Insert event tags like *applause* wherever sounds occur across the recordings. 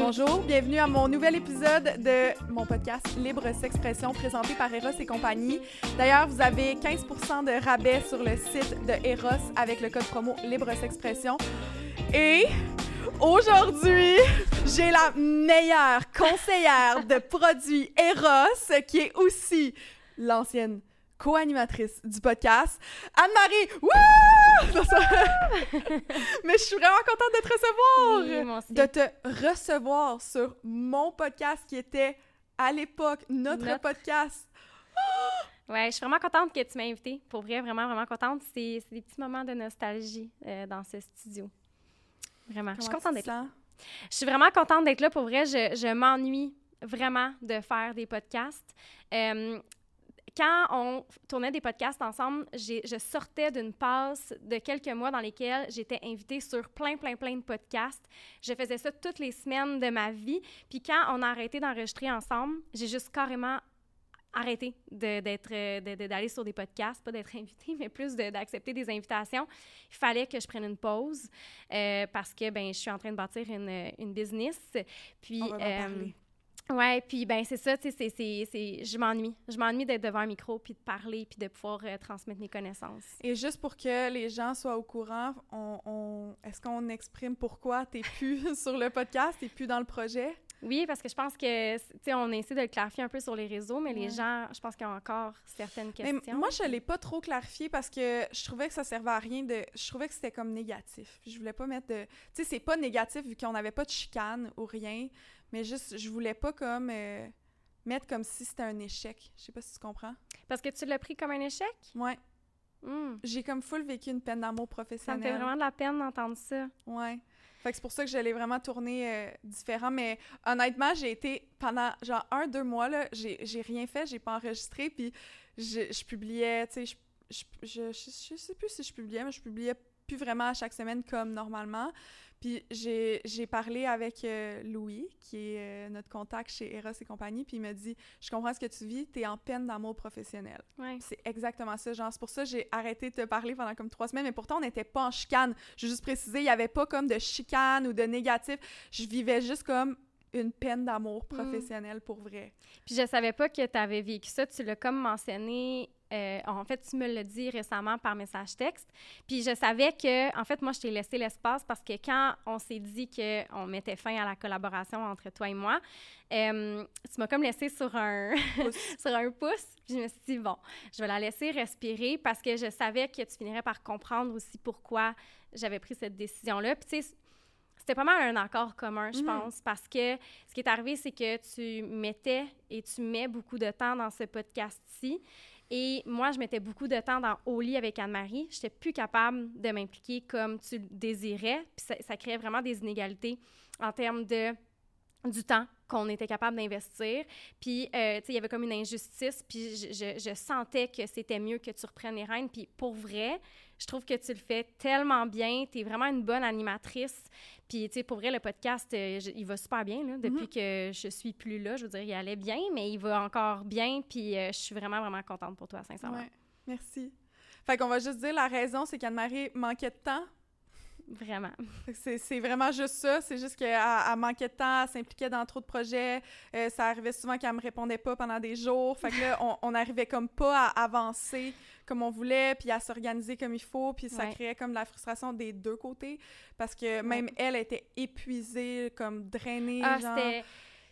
Bonjour, bienvenue à mon nouvel épisode de mon podcast Libre S'expression présenté par Eros et compagnie. D'ailleurs, vous avez 15% de rabais sur le site de Eros avec le code promo Libre S'expression. Et aujourd'hui, j'ai la meilleure conseillère de produits Eros qui est aussi l'ancienne co-animatrice du podcast, Anne-Marie. Wouh! *laughs* Mais je suis vraiment contente de te recevoir, Oui, moi aussi. de te recevoir sur mon podcast qui était à l'époque notre, Notre- podcast. Ouais, je suis vraiment contente que tu m'aies invitée. Pour vrai, vraiment, vraiment contente. C'est des petits moments de nostalgie euh, dans ce studio. Vraiment. je suis Comment contente d'être là. Je suis vraiment contente d'être là. Pour vrai, je, je m'ennuie vraiment de faire des podcasts. Euh, quand on tournait des podcasts ensemble, je sortais d'une passe de quelques mois dans lesquels j'étais invitée sur plein, plein, plein de podcasts. Je faisais ça toutes les semaines de ma vie. Puis quand on a arrêté d'enregistrer ensemble, j'ai juste carrément arrêté d'être de- d'aller sur des podcasts, pas d'être *laughs* invitée, mais plus de- d'accepter des invitations. Il fallait que je prenne une pause euh, parce que ben je suis en train de bâtir une, une business. Puis On va en euh, Ouais, puis ben c'est ça, tu sais, je m'ennuie. Je m'ennuie d'être devant un micro, puis de parler, puis de pouvoir euh, transmettre mes connaissances. Et juste pour que les gens soient au courant, on, on- est-ce qu'on exprime pourquoi t'es plus *laughs* sur le podcast, t'es plus dans le projet? Oui, parce que je pense que, tu sais, on essaie de le clarifier un peu sur les réseaux, mais Ouais. les gens, je pense qu'ils ont encore certaines Mais questions. moi, je l'ai pas trop clarifié parce que je trouvais que ça servait à rien de. Je trouvais que c'était comme négatif. Je voulais pas mettre de. Tu sais, c'est pas négatif vu qu'on n'avait pas de chicane ou rien, mais juste, je voulais pas comme. euh, mettre comme si c'était un échec. Je sais pas si tu comprends. Parce que tu l'as pris comme un échec? Ouais. Hmm. J'ai comme full vécu une peine d'amour Ça me professionnelle. fait vraiment de la peine d'entendre ça. Ouais. Fait que c'est pour ça que je l'ai vraiment tourné euh, différent. Mais honnêtement, j'ai été pendant genre un, deux mois, là, j'ai j'ai rien fait, j'ai pas enregistré, puis je, je publiais, tu sais, je, je- je sais plus si je publiais, mais je publiais plus vraiment à chaque semaine comme normalement. Puis j'ai parlé avec euh, Louis, qui est euh, notre contact chez Eros et compagnie, puis il m'a dit « Je comprends ce que tu vis, t'es en peine d'amour professionnel. » Ouais. C'est exactement ça, genre, c'est pour ça que j'ai arrêté de te parler pendant comme trois semaines, mais pourtant, on n'était pas en chicane. Je veux juste préciser, il n'y avait pas comme de chicane ou de négatif. Je vivais juste comme une peine d'amour professionnel pour vrai. Puis je savais pas que tu avais vécu ça. Tu l'as comme mentionné. Euh, en fait, tu me l'as dit récemment par message texte. Puis je savais que, en fait, moi, je t'ai laissé l'espace parce que quand on s'est dit qu'on mettait fin à la collaboration entre toi et moi, euh, tu m'as comme laissé sur un, *laughs* Pouce. sur un pouce. Puis je me suis dit, bon, je vais la laisser respirer parce que je savais que tu finirais par comprendre aussi pourquoi j'avais pris cette décision-là. Puis tu sais, c'était pas mal un accord commun, je Mhm. pense, parce que ce qui est arrivé, c'est que tu mettais et tu mets beaucoup de temps dans ce podcast-ci. Et moi, je mettais beaucoup de temps dans Au lit avec Anne-Marie. Je n'étais plus capable de m'impliquer comme tu le désirais. Puis ça, ça créait vraiment des inégalités en termes de du temps qu'on était capable d'investir. Puis, euh, tu sais, il y avait comme une injustice, puis je, je- je sentais que c'était mieux que tu reprennes les rênes. Puis, pour vrai, je trouve que tu le fais tellement bien. Tu es vraiment une bonne animatrice. Puis, tu sais, pour vrai, le podcast, euh, je- il va super bien, là, depuis Mhm. que je suis plus là. Je veux dire, il allait bien, mais il va encore bien. Puis, euh, je suis vraiment, vraiment contente pour toi, sincèrement. Ouais, merci. Fait qu'on va juste dire la raison, c'est qu'Anne-Marie manquait de temps. Vraiment. *laughs* C'est vraiment juste ça. C'est juste qu'elle elle manquait de temps, elle s'impliquait dans trop de projets. Euh, ça arrivait souvent qu'elle me répondait pas pendant des jours. Fait que là, on, on arrivait comme pas à avancer comme on voulait, puis à s'organiser comme il faut. Puis ça Ouais. créait comme de la frustration des deux côtés. Parce que même elle était épuisée, comme drainée. Ah, genre.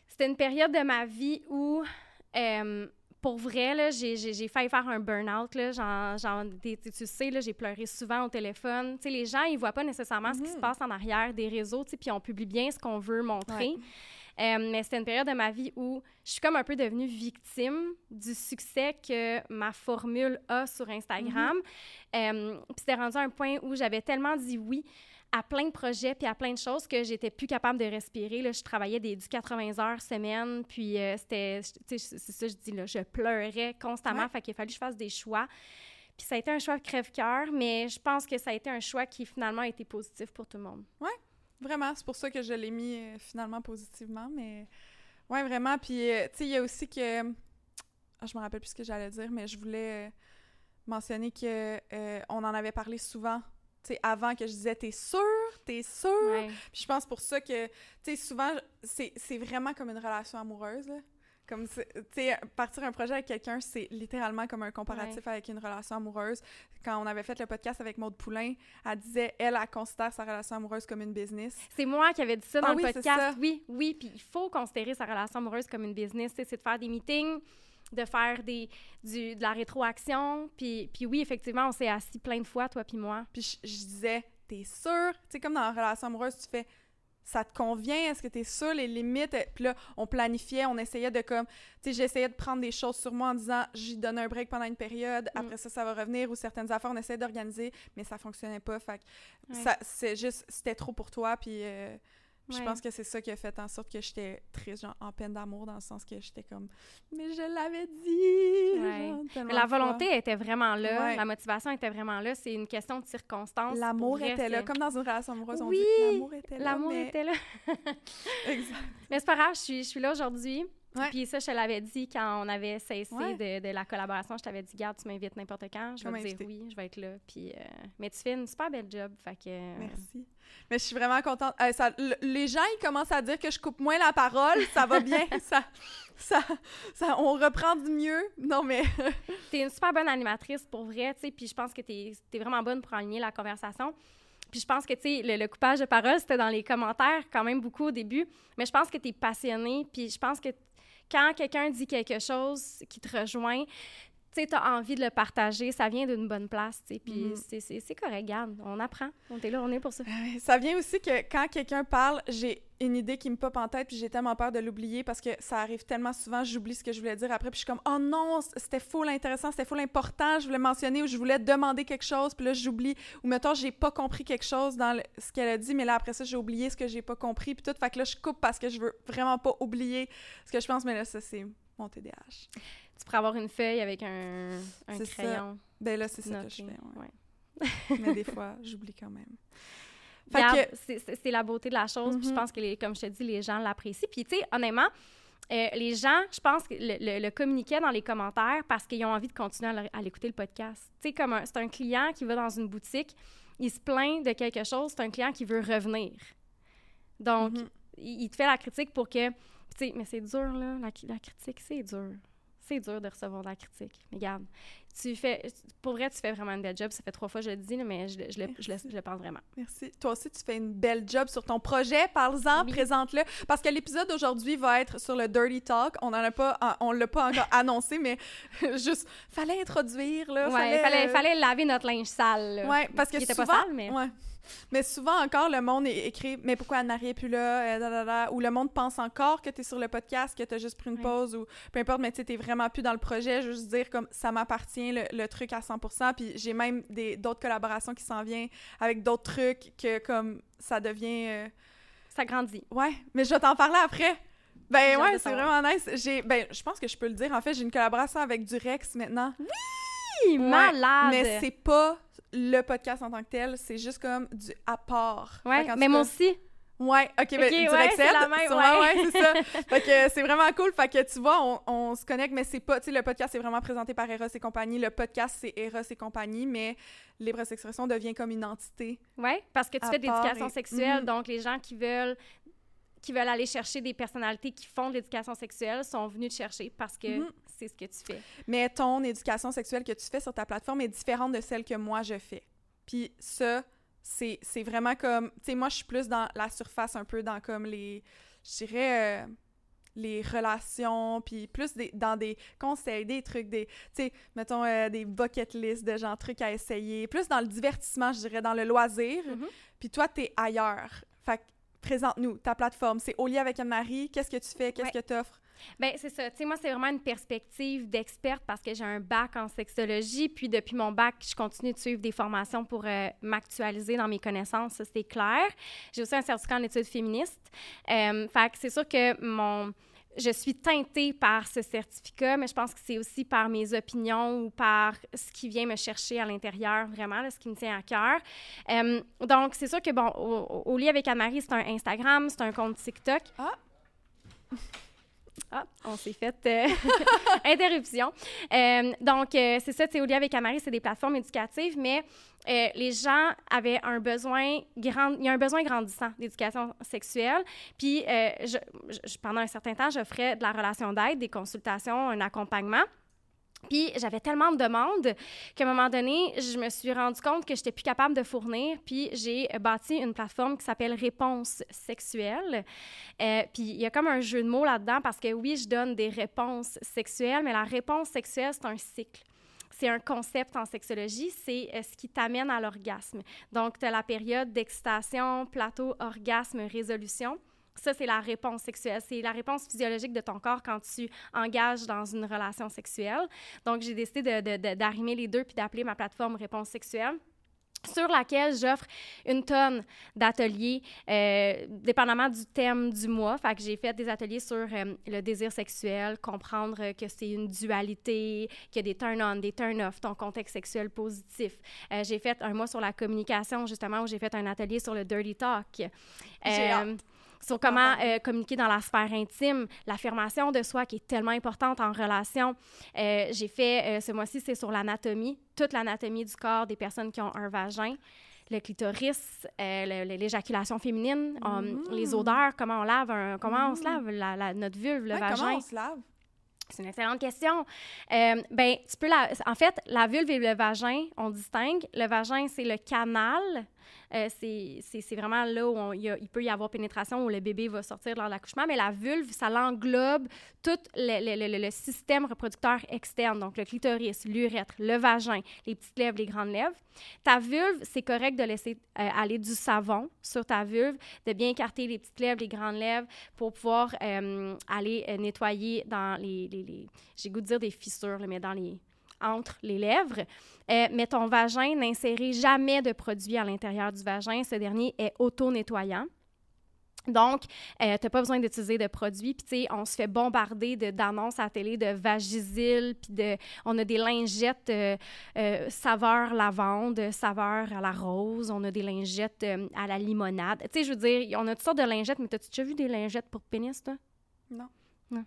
c'était une période de ma vie où, euh, pour vrai, là, j'ai, failli faire un burn-out. Là, genre, genre, t'es- tu sais, là, j'ai pleuré souvent au téléphone. Tu sais, les gens, ils voient pas nécessairement ce qui se Mhm. passe en arrière des réseaux, tu sais, puis on publie bien ce qu'on veut montrer. Ouais. Euh, mais c'était une période de ma vie où je suis comme un peu devenue victime du succès que ma formule a sur Instagram. Euh, puis c'était rendu à un point où j'avais tellement dit oui à plein de projets puis à plein de choses que j'étais plus capable de respirer. Là, je travaillais des, du 80 heures semaine, puis euh, c'était, tu sais, c'est ça que je dis là, je pleurais constamment, Ouais. fait qu'il a fallu que je fasse des choix. Puis ça a été un choix crève-cœur, mais je pense que ça a été un choix qui finalement a été positif pour tout le monde. Vraiment, c'est pour ça que je l'ai mis euh, finalement positivement, mais ouais, vraiment. Puis, euh, tu sais, il y a aussi que. Ah, je me rappelle plus ce que j'allais dire, mais je voulais. euh, mentionné que on en avait parlé souvent. Avant que je disais t'es sûr, t'es sûr. Ouais. Puis je pense pour ça que, tu sais, souvent, c'est vraiment comme une relation amoureuse. là. Comme, tu sais, partir un projet avec quelqu'un, c'est littéralement comme un comparatif avec une relation amoureuse. Quand on avait fait le podcast avec Maude Poulain, elle disait, elle, elle considère sa relation amoureuse comme une business. C'est moi qui avais dit ça dans Ah le oui, podcast. Oui, oui. Puis il faut considérer sa relation amoureuse comme une business. C'est de faire des meetings, de faire des, du, de la rétroaction. Puis, puis oui, effectivement, on s'est assis plein de fois, toi puis moi. Puis je, je disais, t'es sûr? Tu sais, comme dans une relation amoureuse, tu fais, ça te convient? Est-ce que t'es sûr? Les limites? Puis là, on planifiait, on essayait de comme, tu sais, j'essayais de prendre des choses sur moi en disant, j'y donne un break pendant une période, Mm. après ça, ça va revenir, ou certaines affaires, on essayait d'organiser, mais ça fonctionnait pas. Fait que Ouais. ça, c'est juste, c'était trop pour toi, puis euh, je pense que c'est ça qui a fait en sorte que j'étais triste, genre en peine d'amour, dans le sens que j'étais comme, mais je l'avais dit! Ouais. genre, tellement Mais la fois. volonté était vraiment là. Ouais. La motivation était vraiment là. C'est une question de circonstance. L'amour vrai, était là, comme dans une relation amoureuse, on Oui, dit l'amour était là. L'amour mais- était là. *laughs* Exact. Mais c'est pas grave, je suis, je suis là aujourd'hui. Ouais. Puis ça, je te l'avais dit quand on avait cessé Ouais. de, de la collaboration. Je t'avais dit, garde, tu m'invites n'importe quand. Je Tu vais te dire oui, je vais être là. Puis, euh, Mais tu fais une super belle job. Fait que... Merci. Mais je suis vraiment contente. Euh, ça- les gens, ils commencent à dire que je coupe moins la parole. Ça va bien. *laughs* ça, ça, ça, on reprend du mieux. Non, mais... *laughs* T'es une super bonne animatrice pour vrai, tu sais, puis je pense que t'es es vraiment bonne pour aligner la conversation. Puis je pense que, tu sais, le, le coupage de parole, c'était dans les commentaires quand même beaucoup au début, mais je pense que t'es passionnée, puis je pense que quand quelqu'un dit quelque chose qui te rejoint, tu sais, t'as envie de le partager, ça vient d'une bonne place, tu puis Mhm. c'est- correct, garde, on apprend, on est là, on est pour ça. Euh, Ça vient aussi que quand quelqu'un parle, j'ai une idée qui me pop en tête, puis j'ai tellement peur de l'oublier parce que ça arrive tellement souvent, j'oublie ce que je voulais dire après, puis je suis comme « Oh non, c'était full intéressant, c'était full important, je voulais mentionner ou je voulais demander quelque chose, puis là, j'oublie. » Ou mettons, j'ai pas compris quelque chose dans le- ce qu'elle a dit, mais là, après ça, j'ai oublié ce que j'ai pas compris, puis tout. Fait que là, je coupe parce que je veux vraiment pas oublier ce que je pense, mais là, ça, c'est mon TDAH. Tu pourrais avoir une feuille avec un, un C'est ça. crayon. Ben là, c'est ça que je fais, ouais. ouais. *laughs* mais des fois, j'oublie quand même. Que- c'est- la beauté de la chose. Puis je Mhm. pense que, les, comme je te dis, les gens l'apprécient. Puis, tu sais, honnêtement, euh, les gens, je pense que le, le- le communiquaient dans les commentaires parce qu'ils ont envie de continuer à, l'écouter le podcast. Tu sais, comme c'est un client qui va dans une boutique, il se plaint de quelque chose, c'est un client qui veut revenir. Donc, Mhm. il, il te fait la critique pour que. Tu sais, mais c'est dur, là. La, la critique, c'est dur. C'est dur de recevoir de la critique. Mais regarde, tu fais. Pour vrai, tu fais vraiment une belle job. Ça fait trois fois que je le dis, mais je, le- je le- je le- Merci. je le pense vraiment. Merci. Toi aussi, tu fais une belle job sur ton projet. Parle-en, Oui. présente-le. Parce que l'épisode d'aujourd'hui va être sur le Dirty Talk. On a pas, on l'a pas encore annoncé, mais *laughs* juste, fallait introduire, là. Ouais, fallait, euh, fallait laver notre linge sale. là. Ouais, parce que Qui souvent, pas sale, mais. ouais. Mais souvent encore, le monde écrit « Mais pourquoi Anne-Marie est plus là? Euh. Ou le monde pense encore que tu es sur le podcast, que tu as juste pris une Ouais. pause, ou peu importe, mais tu t'es vraiment plus dans le projet. Juste dire comme « Ça m'appartient, le, le truc à 100%. » Puis j'ai même des- d'autres collaborations qui s'en viennent avec d'autres trucs que comme ça devient... euh, Ça grandit. Ouais, mais je vais t'en parler après. Ben ouais, c'est vraiment nice. J'ai, ben, je pense que je peux le dire. En fait, j'ai une collaboration avec Durex maintenant. Hi, malade! Mais c'est pas le podcast en tant que tel, c'est juste comme du apport. Ouais, mais moi aussi. Ouais, ok, ben, Durex ouais, c'est la même, ouais. ouais, c'est ça. *laughs* fait que c'est vraiment cool. Fait que tu vois, on, on se connecte, mais c'est pas, tu sais, le podcast est vraiment présenté par Eros et compagnie. Le podcast, c'est Eros et compagnie, mais Libre Expression devient comme une entité. Oui, parce que tu fais de l'éducation et- sexuelle, Mhm. donc les gens qui veulent qui veulent aller chercher des personnalités qui font de l'éducation sexuelle sont venus te chercher parce que Mhm. c'est ce que tu fais. mais ton éducation sexuelle que tu fais sur ta plateforme est différente de celle que moi je fais. Puis ça, c'est c'est vraiment comme, tu sais, moi je suis plus dans la surface un peu dans comme les, je dirais, euh, les relations, puis plus des, dans des conseils, des trucs, des, tu sais, mettons euh, des bucket lists de genre trucs à essayer, plus dans le divertissement, je dirais, dans le loisir. Mhm. Puis toi, t'es ailleurs. Fait que présente-nous ta plateforme. C'est au lit avec Anne-Marie. Qu'est-ce que tu fais? Qu'est-ce Ouais. que tu offres? Ben c'est ça. Tu sais, moi, c'est vraiment une perspective d'experte parce que j'ai un bac en sexologie. Puis depuis mon bac, je continue de suivre des formations pour euh, m'actualiser dans mes connaissances. Ça, c'est clair. J'ai aussi un certificat en études féministes. Euh, fait que c'est sûr que mon... Je suis teintée par ce certificat, mais je pense que c'est aussi par mes opinions ou par ce qui vient me chercher à l'intérieur, vraiment, là, ce qui me tient à cœur. Euh, donc, c'est sûr que, bon, au, lit avec Anne-Marie, c'est un Instagram, c'est un compte TikTok. Ah, on s'est fait euh, *laughs* interruption. Euh, donc, euh, c'est ça, tu sais, Olia avec Amari, c'est des plateformes éducatives, mais les gens avaient un besoin grand, il y a un besoin grandissant d'éducation sexuelle. Puis, pendant un certain temps, j'offrais de la relation d'aide, des consultations, un accompagnement. Puis j'avais tellement de demandes qu'à un moment donné, je me suis rendu compte que je n'étais plus capable de fournir. Puis j'ai bâti une plateforme qui s'appelle Réponse sexuelle. Euh, puis il y a comme un jeu de mots là-dedans parce que oui, je donne des réponses sexuelles, mais la réponse sexuelle, c'est un cycle c'est un concept en sexologie, c'est euh, ce qui t'amène à l'orgasme. Donc, tu as la période d'excitation, plateau, orgasme, résolution. Ça, c'est la réponse sexuelle. C'est la réponse physiologique de ton corps quand tu engages dans une relation sexuelle. Donc, j'ai décidé d'arrimer les deux puis d'appeler ma plateforme Réponse sexuelle sur laquelle j'offre une tonne d'ateliers, euh, dépendamment du thème du mois. Fait que j'ai fait des ateliers sur euh, le désir sexuel, comprendre que c'est une dualité, qu'il y a des turn-on, des turn-off, ton contexte sexuel positif. Euh, j'ai fait un mois sur la communication, justement, où j'ai fait un atelier sur le dirty talk sur comment euh, communiquer dans la sphère intime, l'affirmation de soi qui est tellement importante en relation. Euh, j'ai fait, euh, ce mois-ci, c'est sur l'anatomie, toute l'anatomie du corps des personnes qui ont un vagin le clitoris, l'éjaculation féminine, mm-hmm. les odeurs, comment on lave, comment on se lave la, notre vulve, le vagin. Comment on se lave? C'est une excellente question. ben, tu peux la... En fait, la vulve et le vagin, on distingue. Le vagin, c'est le canal euh, c'est vraiment là où il, peut y avoir pénétration, où le bébé va sortir lors de l'accouchement. Mais la vulve, ça l'englobe tout le, système reproducteur externe, donc le clitoris, l'urètre, le vagin, les petites lèvres, les grandes lèvres. Ta vulve, c'est correct de laisser euh, aller du savon sur ta vulve, de bien écarter les petites lèvres, les grandes lèvres pour pouvoir euh, aller nettoyer dans les, les j'ai goût de dire des fissures, mais dans les entre les lèvres. Euh, mais ton vagin, n'insérez jamais de produit à l'intérieur du vagin. Ce dernier est auto-nettoyant. Donc, euh, tu n'as pas besoin d'utiliser de produits. Puis, tu sais, on se fait bombarder d'annonces à la télé de Vagisil, puis de, on a des lingettes euh, saveur lavande, saveur à la rose, on a des lingettes à la limonade. Tu sais, je veux dire, on a toutes sortes de lingettes, mais as-tu déjà vu des lingettes pour pénis, toi? Non. Non.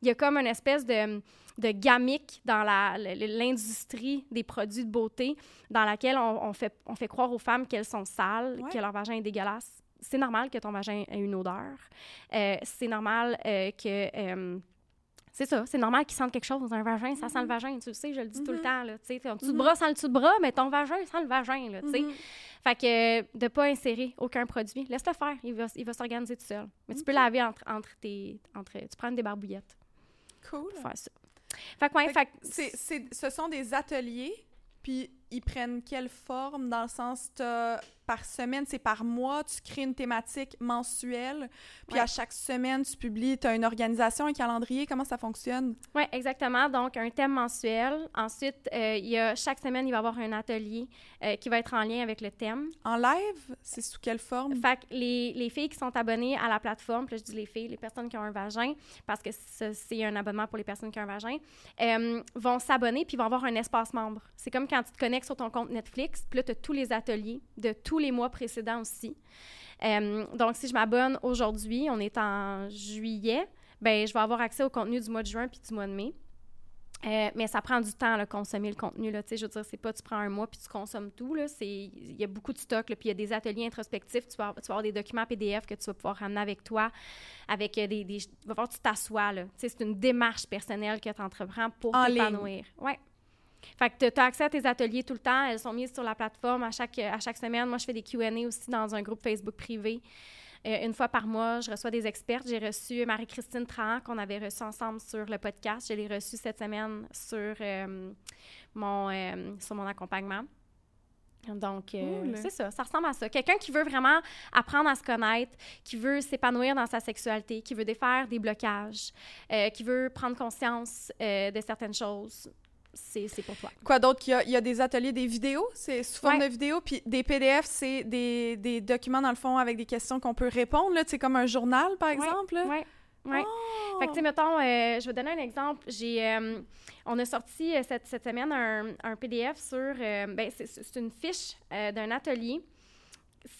Il y a comme une espèce de de gamique dans l'industrie des produits de beauté dans laquelle on, fait, on fait croire aux femmes qu'elles sont sales, que leur vagin est dégueulasse. C'est normal que ton vagin ait une odeur. Euh, c'est normal euh, que... Euh, c'est ça, c'est normal qu'ils sentent quelque chose dans un vagin, ça sent le mm-hmm. vagin, tu le sais, je le dis tout le mm-hmm. temps, là, tu sais, ton dessous de mm-hmm. bras sent le dessous de bras, mais ton vagin sent le vagin, là, tu sais. Fait que de pas insérer aucun produit, laisse-le faire, il va, il va s'organiser tout seul. Mais tu peux laver entre, entre tes... Entre, tu prends des barbouillettes. Cool. Faire ça. Fait que, ouais, fait, ce sont des ateliers, puis ils prennent quelle forme? Dans le sens par semaine, c'est par mois, tu crées une thématique mensuelle, puis à chaque semaine, tu publies, tu as une organisation, un calendrier, comment ça fonctionne? Oui, exactement. Donc, un thème mensuel. Ensuite, euh, il y a, chaque semaine, il va y avoir un atelier euh, qui va être en lien avec le thème. En live? C'est sous quelle forme? Fait que les, les, filles qui sont abonnées à la plateforme, puis je dis les filles, les personnes qui ont un vagin, parce que c'est un abonnement pour les personnes qui ont un vagin, euh, vont s'abonner puis vont avoir un espace membre. C'est comme quand tu te connectes sur ton compte Netflix, puis là, tu as tous les ateliers de tous les mois précédents aussi. Euh, donc, si je m'abonne aujourd'hui, on est en juillet, ben je vais avoir accès au contenu du mois de juin puis du mois de mai. Euh, mais ça prend du temps à consommer le contenu. Là, je veux dire, c'est pas tu prends un mois puis tu consommes tout. Il y a beaucoup de stock, puis il y a des ateliers introspectifs. Tu vas, tu vas, avoir des documents PDF que tu vas pouvoir ramener avec toi. Avec euh, des, des, va voir, tu t'assois. C'est une démarche personnelle que tu entreprends pour t'épanouir. Ouais. Fait que tu as accès à tes ateliers tout le temps. Elles sont mises sur la plateforme à chaque, à chaque semaine. Moi, je fais des Q&A aussi dans un groupe Facebook privé. Euh, une fois par mois, je reçois des experts. J'ai reçu Marie-Christine Trahan, qu'on avait reçu ensemble sur le podcast. Je l'ai reçue cette semaine sur, euh, mon, euh, sur mon accompagnement. Donc, c'est ça, ça ressemble à ça. Quelqu'un qui veut vraiment apprendre à se connaître, qui veut s'épanouir dans sa sexualité, qui veut défaire des blocages, qui veut prendre conscience de certaines choses c'est pour toi. Quoi d'autre? Il, il, y a des ateliers, des vidéos, c'est sous forme de vidéos, puis des PDF, c'est des, des, documents, dans le fond, avec des questions qu'on peut répondre, c'est comme un journal, par exemple? Oui, oui. Oh! Fait que, tu sais, mettons, euh, je vais donner un exemple. J'ai, euh, on a sorti euh, cette, cette, semaine un, un, PDF sur, ben, c'est une fiche d'un atelier.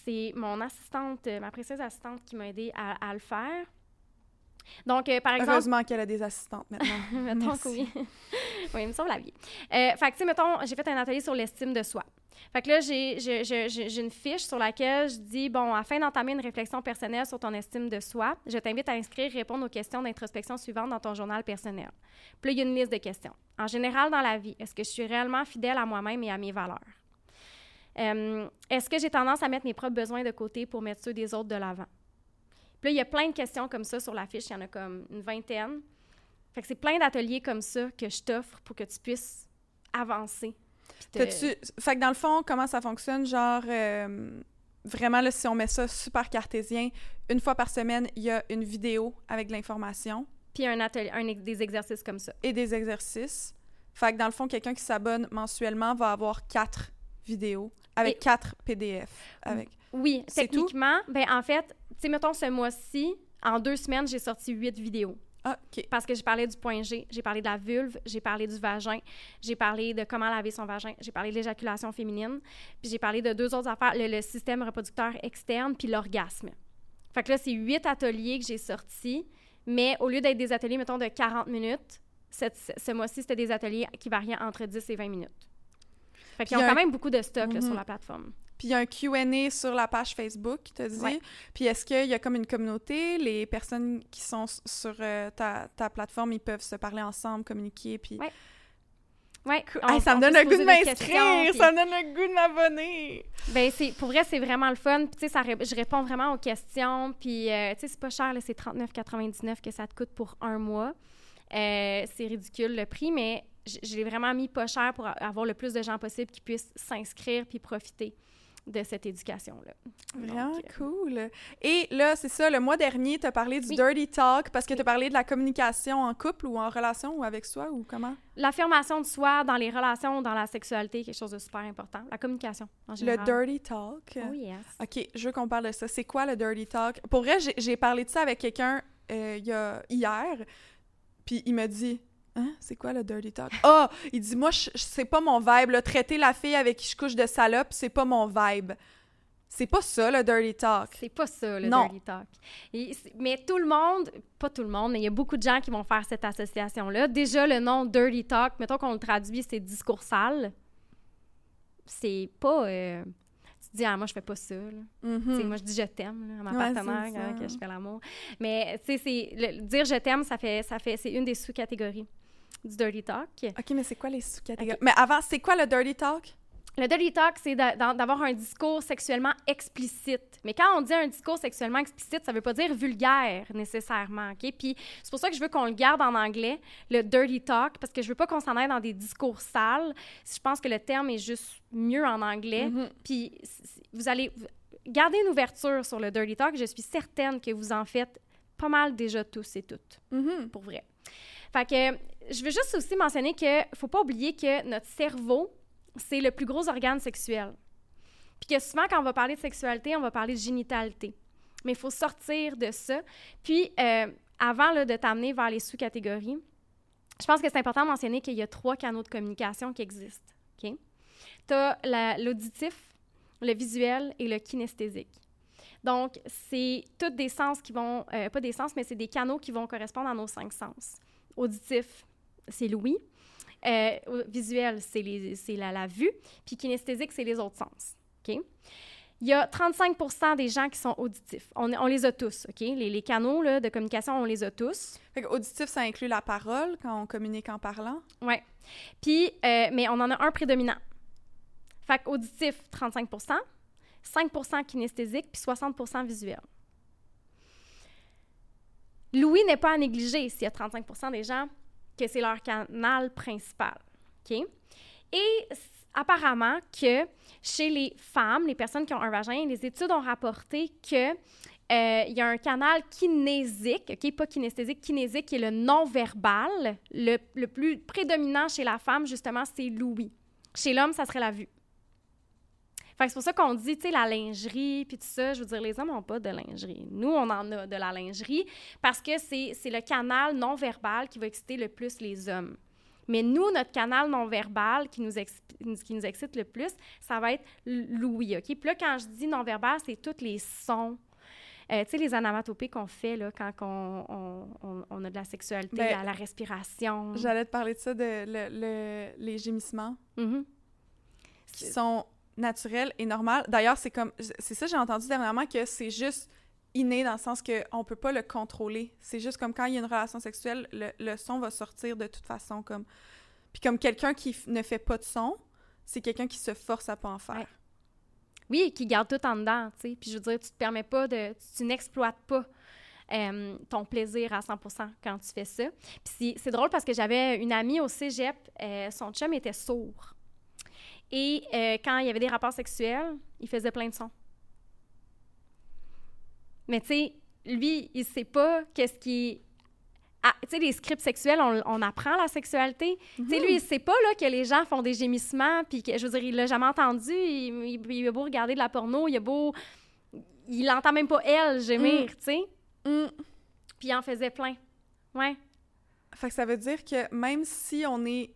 C'est mon assistante, ma précieuse assistante qui m'a aidé à, à, le faire. Donc, euh, par exemple... Heureusement qu'elle a des assistantes maintenant. *laughs* mettons que oui. *laughs* oui, il me semble la vie. Euh, fait que, tu sais, mettons, j'ai fait un atelier sur l'estime de soi. Fait que là, j'ai, une fiche sur laquelle je dis, bon, afin d'entamer une réflexion personnelle sur ton estime de soi, je t'invite à inscrire et répondre aux questions d'introspection suivantes dans ton journal personnel. Puis là, il y a une liste de questions. En général, dans la vie, est-ce que je suis réellement fidèle à moi-même et à mes valeurs? Euh, est-ce que j'ai tendance à mettre mes propres besoins de côté pour mettre ceux des autres de l'avant? Puis là, il y a plein de questions comme ça sur la fiche. Il y en a comme une vingtaine. Fait que c'est plein d'ateliers comme ça que je t'offre pour que tu puisses avancer. Te... Fait que dans le fond, comment ça fonctionne? Genre, euh, vraiment, là, si on met ça super cartésien, une fois par semaine, il y a une vidéo avec de l'information. Puis un atelier, un, des exercices comme ça. Et des exercices. Fait que dans le fond, quelqu'un qui s'abonne mensuellement va avoir quatre vidéos avec quatre PDF. Avec. Oui, techniquement, ben en fait, tu sais, mettons ce mois-ci, en deux semaines, j'ai sorti huit vidéos. Ah, OK. Parce que j'ai parlé du point G, j'ai parlé de la vulve, j'ai parlé du vagin, j'ai parlé de comment laver son vagin, j'ai parlé de l'éjaculation féminine, puis j'ai parlé de deux autres affaires, le, système reproducteur externe, puis l'orgasme. Fait que là, c'est huit ateliers que j'ai sortis, mais au lieu d'être des ateliers, mettons, de 40 minutes, ce mois-ci, c'était des ateliers qui variaient entre 10 et 20 minutes. Fait qu'ils ont quand même beaucoup de stock sur mhm. la plateforme. Puis il y a un QA sur la page Facebook, qui te dit. Puis est-ce qu'il y a comme une communauté? Les personnes qui sont sur euh, ta, ta, plateforme, ils peuvent se parler ensemble, communiquer, puis... Ouais. Ouais, ça me donne le goût de m'inscrire, ça me donne le goût de m'abonner. Ben c'est pour vrai c'est vraiment le fun. Puis tu sais je réponds vraiment aux questions puis euh, tu sais c'est pas cher c'est 39,99 que ça te coûte pour un mois. Euh, c'est ridicule le prix mais je l'ai vraiment mis pas cher pour avoir le plus de gens possible qui puissent s'inscrire puis profiter de cette éducation-là. Vraiment euh, cool. Et là, c'est ça, le mois dernier, tu as parlé du dirty talk parce que tu as parlé de la communication en couple ou en relation ou avec soi ou comment? L'affirmation de soi dans les relations, dans la sexualité, quelque chose de super important. La communication, en général. Le dirty talk? Oh yes. OK, je veux qu'on parle de ça. C'est quoi le dirty talk? Pour vrai, j'ai parlé de ça avec quelqu'un euh, hier, puis il m'a dit Hein? C'est quoi le dirty talk? Ah! il dit, moi, c'est pas mon vibe. Là. Traiter la fille avec qui je couche de salope, c'est pas mon vibe. C'est pas ça, le dirty talk. C'est pas ça, le dirty talk. mais tout le monde, pas tout le monde, mais il y a beaucoup de gens qui vont faire cette association-là. Déjà, le nom dirty talk, mettons qu'on le traduit, c'est discours sale. C'est pas. Euh, tu te dis, ah, moi, je fais pas ça. Mm-hmm. Moi, je dis je t'aime à ma partenaire quand je fais l'amour. Mais, tu sais, dire je t'aime, ça fait, ça fait, c'est une des sous-catégories du dirty talk. OK, mais c'est quoi les sous-catégories? Mais avant, c'est quoi le dirty talk? Le dirty talk, c'est d'avoir un discours sexuellement explicite. Mais quand on dit un discours sexuellement explicite, ça veut pas dire vulgaire nécessairement, OK? Puis c'est pour ça que je veux qu'on le garde en anglais, le dirty talk, parce que je veux pas qu'on s'en aille dans des discours sales. Je pense que le terme est juste mieux en anglais. Mm-hmm. Puis vous allez garder une ouverture sur le dirty talk. Je suis certaine que vous en faites pas mal déjà tous et toutes, mm-hmm. pour vrai. Fait que je veux juste aussi mentionner que faut pas oublier que notre cerveau, c'est le plus gros organe sexuel. Puis que souvent, quand on va parler de sexualité, on va parler de génitalité. Mais il faut sortir de ça. Puis, euh, avant de t'amener vers les sous-catégories, je pense que c'est important de mentionner qu'il y a trois canaux de communication qui existent. OK? Tu as l'auditif, le visuel et le kinesthésique. Donc, c'est tous des sens qui vont, euh, pas des sens, mais c'est des canaux qui vont correspondre à nos cinq sens. Auditif, c'est l'ouïe. Euh, visuel, c'est la, la, vue. Puis kinesthésique, c'est les autres sens. OK? Il y a 35% des gens qui sont auditifs. On, on les a tous, OK? Les, les canaux là, de communication, on les a tous. Fait auditif, ça inclut la parole quand on communique en parlant? Oui. Puis, euh, mais on en a un prédominant. Fait auditif, 35% 5% kinesthésique, puis 60% visuel. L'ouïe n'est pas à négliger s'il y a 35% des gens que c'est leur canal principal. Et apparemment que chez les femmes, les personnes qui ont un vagin, les études ont rapporté que euh, y a un canal kinésique, OK, pas kinesthésique, kinésique, qui est le non-verbal. Le, le, plus prédominant chez la femme, justement, c'est l'ouïe. Chez l'homme, ça serait la vue. Fait c'est pour ça qu'on dit, tu sais, la lingerie, puis tout ça. Je veux dire, les hommes n'ont pas de lingerie. Nous, on en a de la lingerie parce que c'est le canal non-verbal qui va exciter le plus les hommes. Mais nous, notre canal non-verbal qui nous, qui nous excite le plus, ça va être l'ouïe, OK? Puis là, quand je dis non-verbal, c'est tous les sons, Euh, tu sais, les anamatopées qu'on fait là, quand on, on, on, a de la sexualité, Ben, la respiration. J'allais te parler de ça, de le- le- les gémissements Mhm. qui sont naturels et normaux. D'ailleurs, c'est comme, c'est ça, j'ai entendu dernièrement que c'est juste inné dans le sens qu'on peut pas le contrôler. C'est juste comme quand il y a une relation sexuelle, le, son va sortir de toute façon. comme Puis comme quelqu'un qui ne fait pas de son, c'est quelqu'un qui se force à pas en faire. Ouais. Oui, qui garde tout en dedans, tu sais. Puis je veux dire, tu te permets pas de... Tu, n'exploites pas ton plaisir à 100% quand tu fais ça. Puis c'est- c'est drôle parce que j'avais une amie au cégep, euh, son chum était sourd. Et euh, quand il y avait des rapports sexuels, il faisait plein de sons. Mais tu sais, lui, il sait pas qu'est-ce qui... Ah, tu sais, les scripts sexuels, on, on apprend la sexualité. Tu sais, lui, il sait pas là, que les gens font des gémissements, puis que, je veux dire, il l'a jamais entendu. Il, il- il a beau regarder de la porno, il a beau... Il entend même pas elle gémir, tu sais. Mm. Puis il en faisait plein. Ouais. Fait que ça veut dire que même si on est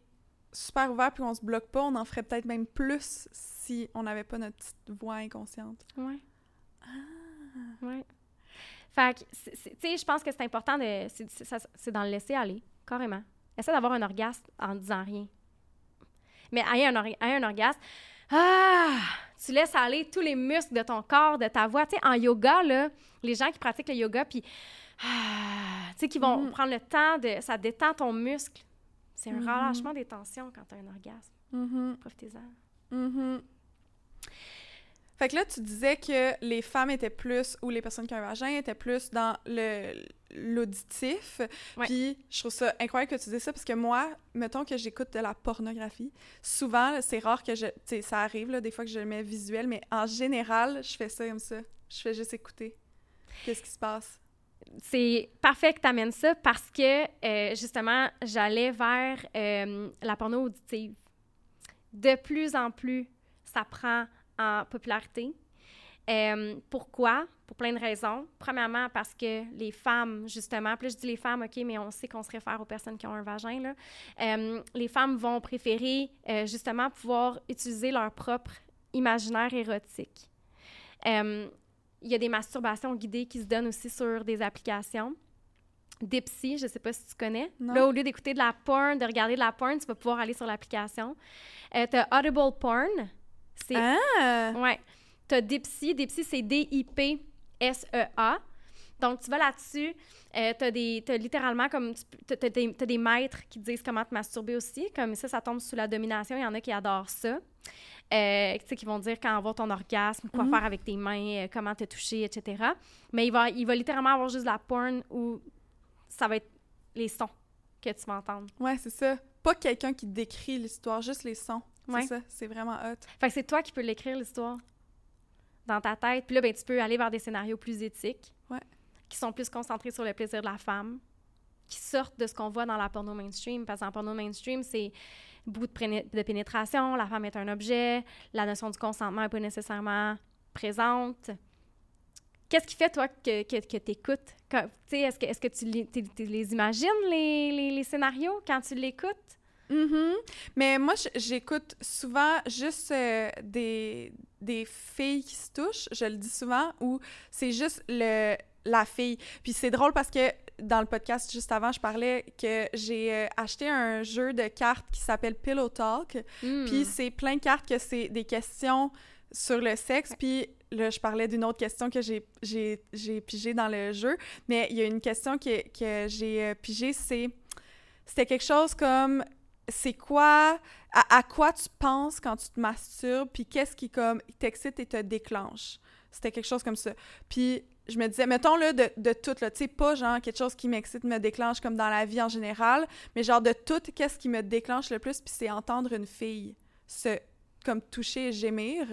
super ouvert puis on se bloque pas, on en ferait peut-être même plus si on n'avait pas notre petite voix inconsciente. Ouais. Ouais. Fait que, tu sais, je pense que c'est important de. C'est dans le laisser aller, carrément. Essaie d'avoir un orgasme en disant rien. Mais ayez un, or- un orgasme. Ah! Tu laisses aller tous les muscles de ton corps, de ta voix. Tu sais, en yoga, là, les gens qui pratiquent le yoga, puis. Ah! Tu sais, qui vont Mhm. prendre le temps de. Ça détend ton muscle. C'est un Mhm. relâchement des tensions quand tu as un orgasme. Mhm. Profitez-en. Mhm. Fait que là, tu disais que les femmes étaient plus, ou les personnes qui ont un vagin étaient plus dans le l'auditif. Ouais. Puis je trouve ça incroyable que tu dises ça parce que moi, mettons que j'écoute de la pornographie, souvent, c'est rare que je... Tu sais, ça arrive, là, des fois que je le mets visuel, mais en général, je fais ça comme ça. Je fais juste écouter. Qu'est-ce qui se passe? C'est parfait que tu amènes ça parce que, euh, justement, j'allais vers euh, la porno auditive. De plus en plus, ça prend en popularité. Euh, pourquoi? Pour plein de raisons. Premièrement, parce que les femmes, justement, là, je dis les femmes, OK, mais on sait qu'on se réfère aux personnes qui ont un vagin, les femmes vont préférer, justement, pouvoir utiliser leur propre imaginaire érotique. Il y a des masturbations guidées qui se donnent aussi sur des applications. Dipsy, je ne sais pas si tu connais. Non. Là, au lieu d'écouter de la porn, de regarder de la porn, tu vas pouvoir aller sur l'application. Euh, tu as Audible Porn. C'est Ah! Ouais. Tu as Dipsy. Dipsy, c'est D-I-P-S-E-A. Donc, tu vas là-dessus. Euh, tu as, des, t'as littéralement comme. As, des, t'as des maîtres qui disent comment te masturber aussi. Comme ça, ça tombe sous la domination. Il y en a qui adorent ça. Euh, tu sais, qui vont dire quand avoir ton orgasme, quoi Mhm. faire avec tes mains, euh, comment te toucher, etc. Mais il va, il va littéralement avoir juste de la porn où ça va être les sons que tu vas entendre. Ouais, c'est ça. Pas quelqu'un qui décrit l'histoire, juste les sons. Ouais. C'est ça, c'est vraiment hot. Fait que c'est toi qui peux l'écrire, l'histoire, dans ta tête. Puis là, ben, tu peux aller vers des scénarios plus éthiques, Ouais. Qui sont plus concentrés sur le plaisir de la femme, qui sortent de ce qu'on voit dans la porno mainstream. Parce qu'en porno mainstream, c'est beaucoup de, de pénétration, la femme est un objet, la notion du consentement n'est pas nécessairement présente. Qu'est-ce qui fait, toi, que, que, que tu écoutes? Est-ce que, est-ce que tu les, imagines, les, les, scénarios, quand tu l'écoutes? Mhm. Mais moi, j'écoute souvent juste euh, des, des filles qui se touchent, je le dis souvent, ou c'est juste le, la fille. Puis c'est drôle parce que dans le podcast juste avant, je parlais que j'ai euh, acheté un jeu de cartes qui s'appelle Pillow Talk. Hmm. Puis c'est plein de cartes que c'est des questions sur le sexe. Puis là, je parlais d'une autre question que j'ai, j'ai, j'ai pigée dans le jeu. Mais il y a une question que, que j'ai euh, pigée, c'est... C'était quelque chose comme... C'est quoi... À, à quoi tu penses quand tu te masturbes? Puis qu'est-ce qui, comme, t'excite et te déclenche? C'était quelque chose comme ça. Puis je me disais, mettons là, de, de tout, tu sais, pas genre quelque chose qui m'excite, me déclenche comme dans la vie en général, mais genre de tout, qu'est-ce qui me déclenche le plus, puis c'est entendre une fille se comme toucher et gémir.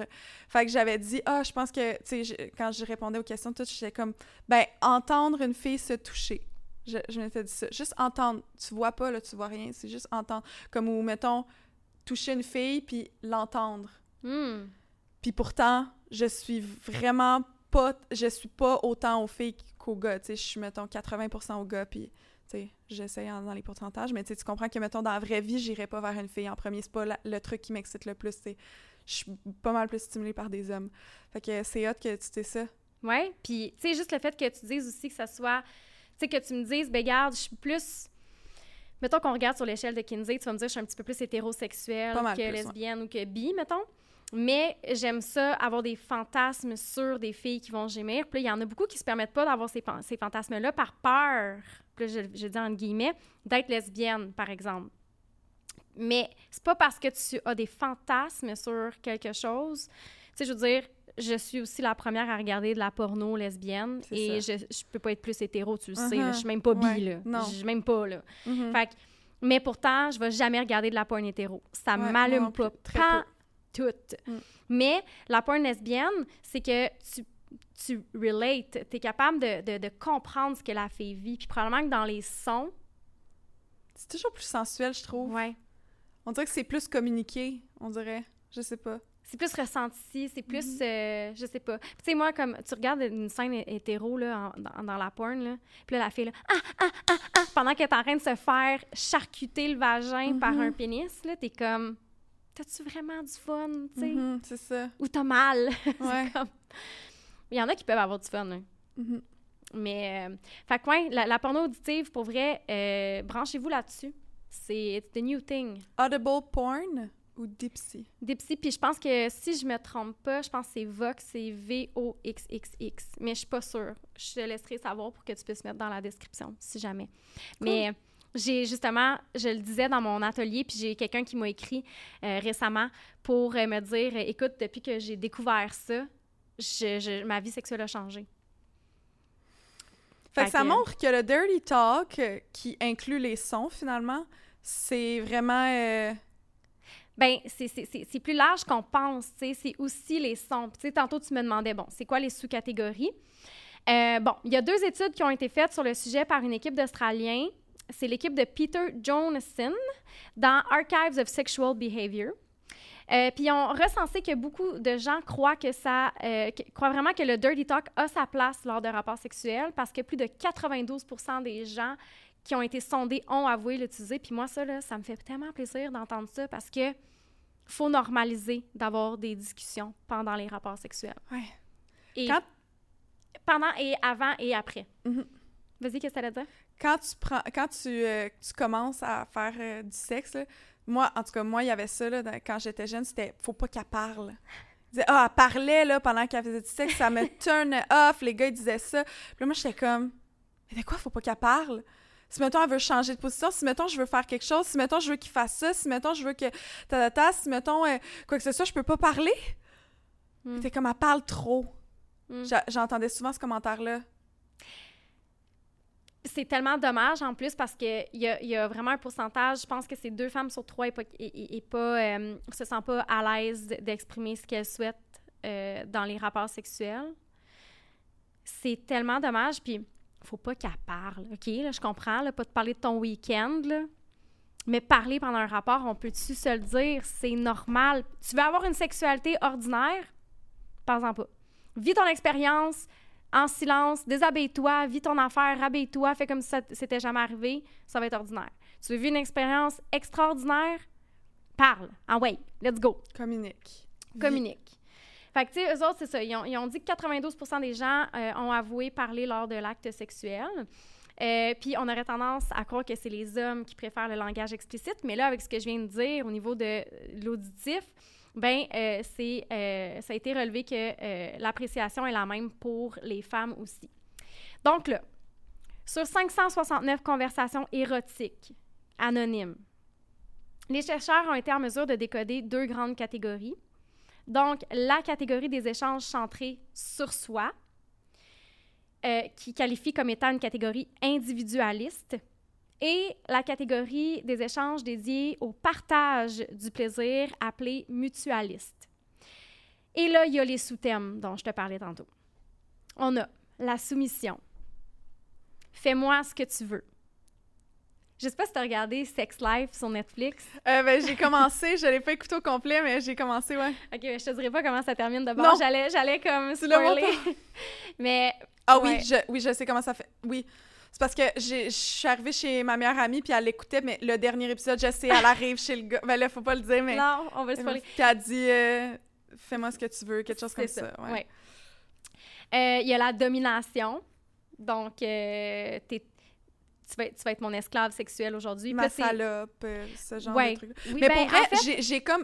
Fait que j'avais dit, ah, je pense que, tu sais, quand je répondais aux questions, tout, j'étais comme, ben, entendre une fille se toucher. Je, je m'étais dit ça. Juste entendre. Tu vois pas, là, tu vois rien. C'est juste entendre. Comme, ou, mettons, toucher une fille, puis l'entendre. Hmm. Puis pourtant, je suis vraiment pas... Je suis pas autant aux filles qu'aux gars. Tu sais, je suis, mettons, 80% aux gars, puis... Tu sais, j'essaye dans les pourcentages, mais tu comprends que, mettons, dans la vraie vie, j'irais pas vers une fille en premier. C'est pas la- le truc qui m'excite le plus, sais. Je suis pas mal plus stimulée par des hommes. Fait que c'est hot que tu sais ça. Ouais. Puis, tu sais, juste le fait que tu dises aussi que ça soit. Tu sais, que tu me dises, ben, garde, je suis plus. Mettons qu'on regarde sur l'échelle de Kinsey, tu vas me dire, je suis un petit peu plus hétérosexuelle que plus, ouais. lesbienne ou que bi, mettons. Mais j'aime ça, avoir des fantasmes sur des filles qui vont gémir. Puis il y en a beaucoup qui se permettent pas d'avoir ces, ces fantasmes-là par peur, puis là, je, je dis entre guillemets, d'être lesbienne, par exemple. Mais c'est pas parce que tu as des fantasmes sur quelque chose. Tu sais, je veux dire, je suis aussi la première à regarder de la porno lesbienne et je, je peux pas être plus hétéro, tu le sais. là. Uh-huh. Je suis même pas bi, Ouais. là. Non. Je suis même pas, là. Mhm. Fait que- mais pourtant, je vais jamais regarder de la porn hétéro. Ça Ouais, m'allume pas. Très Pas tout. Mm. Mais la porn lesbienne, c'est que tu, tu relates. Tu es capable de, de, de comprendre ce que la fille vit. Puis probablement que dans les sons, C'est toujours plus sensuel, je trouve. ouais, On dirait que c'est plus communiqué, on dirait. Je sais pas. c'est plus ressenti, c'est plus, Mhm. euh, je sais pas. Tu sais, moi, comme tu regardes une scène hé- hétéro là, en- dans, dans la porn, là, puis là, la fille, là, ah, ah, ah, ah, pendant qu'elle est en train de se faire charcuter le vagin par Mhm. un pénis, là, t'es comme, t'as-tu vraiment du fun, tu sais? Mhm, c'est ça. Ou t'as mal? *laughs* Ouais. Comme- Il y en a qui peuvent avoir du fun, là. Mhm. Mais, euh, fait que, ouais, la, la porno auditive, pour vrai, euh, branchez-vous là-dessus. C'est the new thing. Audible porn ou Dipsy? Dipsy, puis je pense que si je me trompe pas, je pense que c'est Vox, c'est V-O-X-X-X. Mais je suis pas sûre. Je te laisserai savoir pour que tu puisses mettre dans la description, si jamais. Mais j'ai justement, je le disais dans mon atelier, puis j'ai quelqu'un qui m'a écrit euh, récemment pour euh, me dire euh, écoute, depuis que j'ai découvert ça, je- je- ma vie sexuelle a changé. Fait Fait que ça que- montre que le dirty talk, qui inclut les sons finalement, c'est vraiment. euh, Ben, c'est- plus large qu'on pense, tu sais. C'est aussi les sons. Puis, Tu sais, tantôt, tu me demandais, bon, c'est quoi les sous-catégories? Euh, bon, il y a deux études qui ont été faites sur le sujet par une équipe d'Australiens. C'est l'équipe de Peter Jonason dans Archives of Sexual Behavior. Euh, puis ils ont recensé que beaucoup de gens croient que ça, euh, que- croient vraiment que le dirty talk a sa place lors de rapports sexuels parce que plus de 92% des gens qui ont été sondés ont avoué l'utiliser. Puis moi, ça, là, ça me fait tellement plaisir d'entendre ça parce que faut normaliser d'avoir des discussions pendant les rapports sexuels. Ouais. Et Quand- pendant et avant et après. Mhm. Vas-y, qu'est-ce que t'allais dire? Quand tu prends, quand tu, euh, tu commences à faire euh, du sexe, là, moi, en tout cas, moi, il y avait ça là, dans- quand j'étais jeune, c'était faut pas qu'elle parle. Ah, elle parlait là, pendant qu'elle faisait du sexe, ça me *laughs* turn off. Les gars, ils disaient ça. Puis là, moi, j'étais comme, mais de quoi faut pas qu'elle parle? Si, mettons, elle veut changer de position, si, mettons, je veux faire quelque chose, si, mettons, je veux qu'il fasse ça, si, mettons, je veux que ta, ta, ta, si, mettons, euh, quoi que ce soit, je peux pas parler? Mm. C'était comme, elle parle trop. Mm. J'a- J'entendais souvent ce commentaire-là. C'est tellement dommage en plus parce qu'il y a, y a vraiment un pourcentage, je pense que c'est deux femmes sur trois et pas, euh, se sentent pas à l'aise d'exprimer ce qu'elles souhaitent euh, dans les rapports sexuels. C'est tellement dommage, puis faut pas qu'elle parle, OK? Là, je comprends, là, pas de parler de ton week-end. Mais parler pendant un rapport, on peut-tu se le dire? C'est normal. Tu veux avoir une sexualité ordinaire? Parle-en pas. Vis ton expérience, en silence, déshabille-toi, vis ton affaire, habille-toi, fais comme si ça c'était jamais arrivé, ça va être ordinaire. Tu veux vivre une expérience extraordinaire? Parle. Ah ouais, let's go. Communique. Communique. Fait que, tu sais, eux autres, c'est ça. Ils ont, ils ont dit que 92% des gens euh, ont avoué parler lors de l'acte sexuel. Euh, puis on aurait tendance à croire que c'est les hommes qui préfèrent le langage explicite, mais là, avec ce que je viens de dire au niveau de l'auditif, ben euh, c'est euh, ça a été relevé que euh, l'appréciation est la même pour les femmes aussi. Donc là, sur 569 conversations érotiques anonymes, les chercheurs ont été en mesure de décoder deux grandes catégories. Donc, la catégorie des échanges centrés sur soi, qui qualifie comme étant une catégorie individualiste, et la catégorie des échanges dédiés au partage du plaisir, appelée mutualiste. Et là, il y a les sous-thèmes dont je te parlais tantôt. On a la soumission. Fais-moi ce que tu veux. Je sais pas si tu as regardé Sex Life sur Netflix. Euh, ben, j'ai commencé, je l'ai pas écouté au complet, mais j'ai commencé, ouais. Ok, mais je te dirais pas comment ça termine d'abord. J'allais, j'allais comme spoiler. *laughs* mais Ah Ouais. oui, je, oui, je sais comment ça fait. Oui. C'est parce que je suis arrivée chez ma meilleure amie, puis elle l'écoutait, mais le dernier épisode, je sais, elle arrive chez le gars. Ben là, faut pas le dire, mais. non, on va le Puis spoiler. elle a dit euh, Fais-moi ce que tu veux, quelque chose comme ça. ouais. ouais. Euh, Il y a la domination. Donc, euh, t'es- tu, vas, être- tu vas être mon esclave sexuelle aujourd'hui. Ma Puis salope, euh, ce genre Ouais. de truc. Oui, Mais ben, pour en vrai, fait- j'ai- comme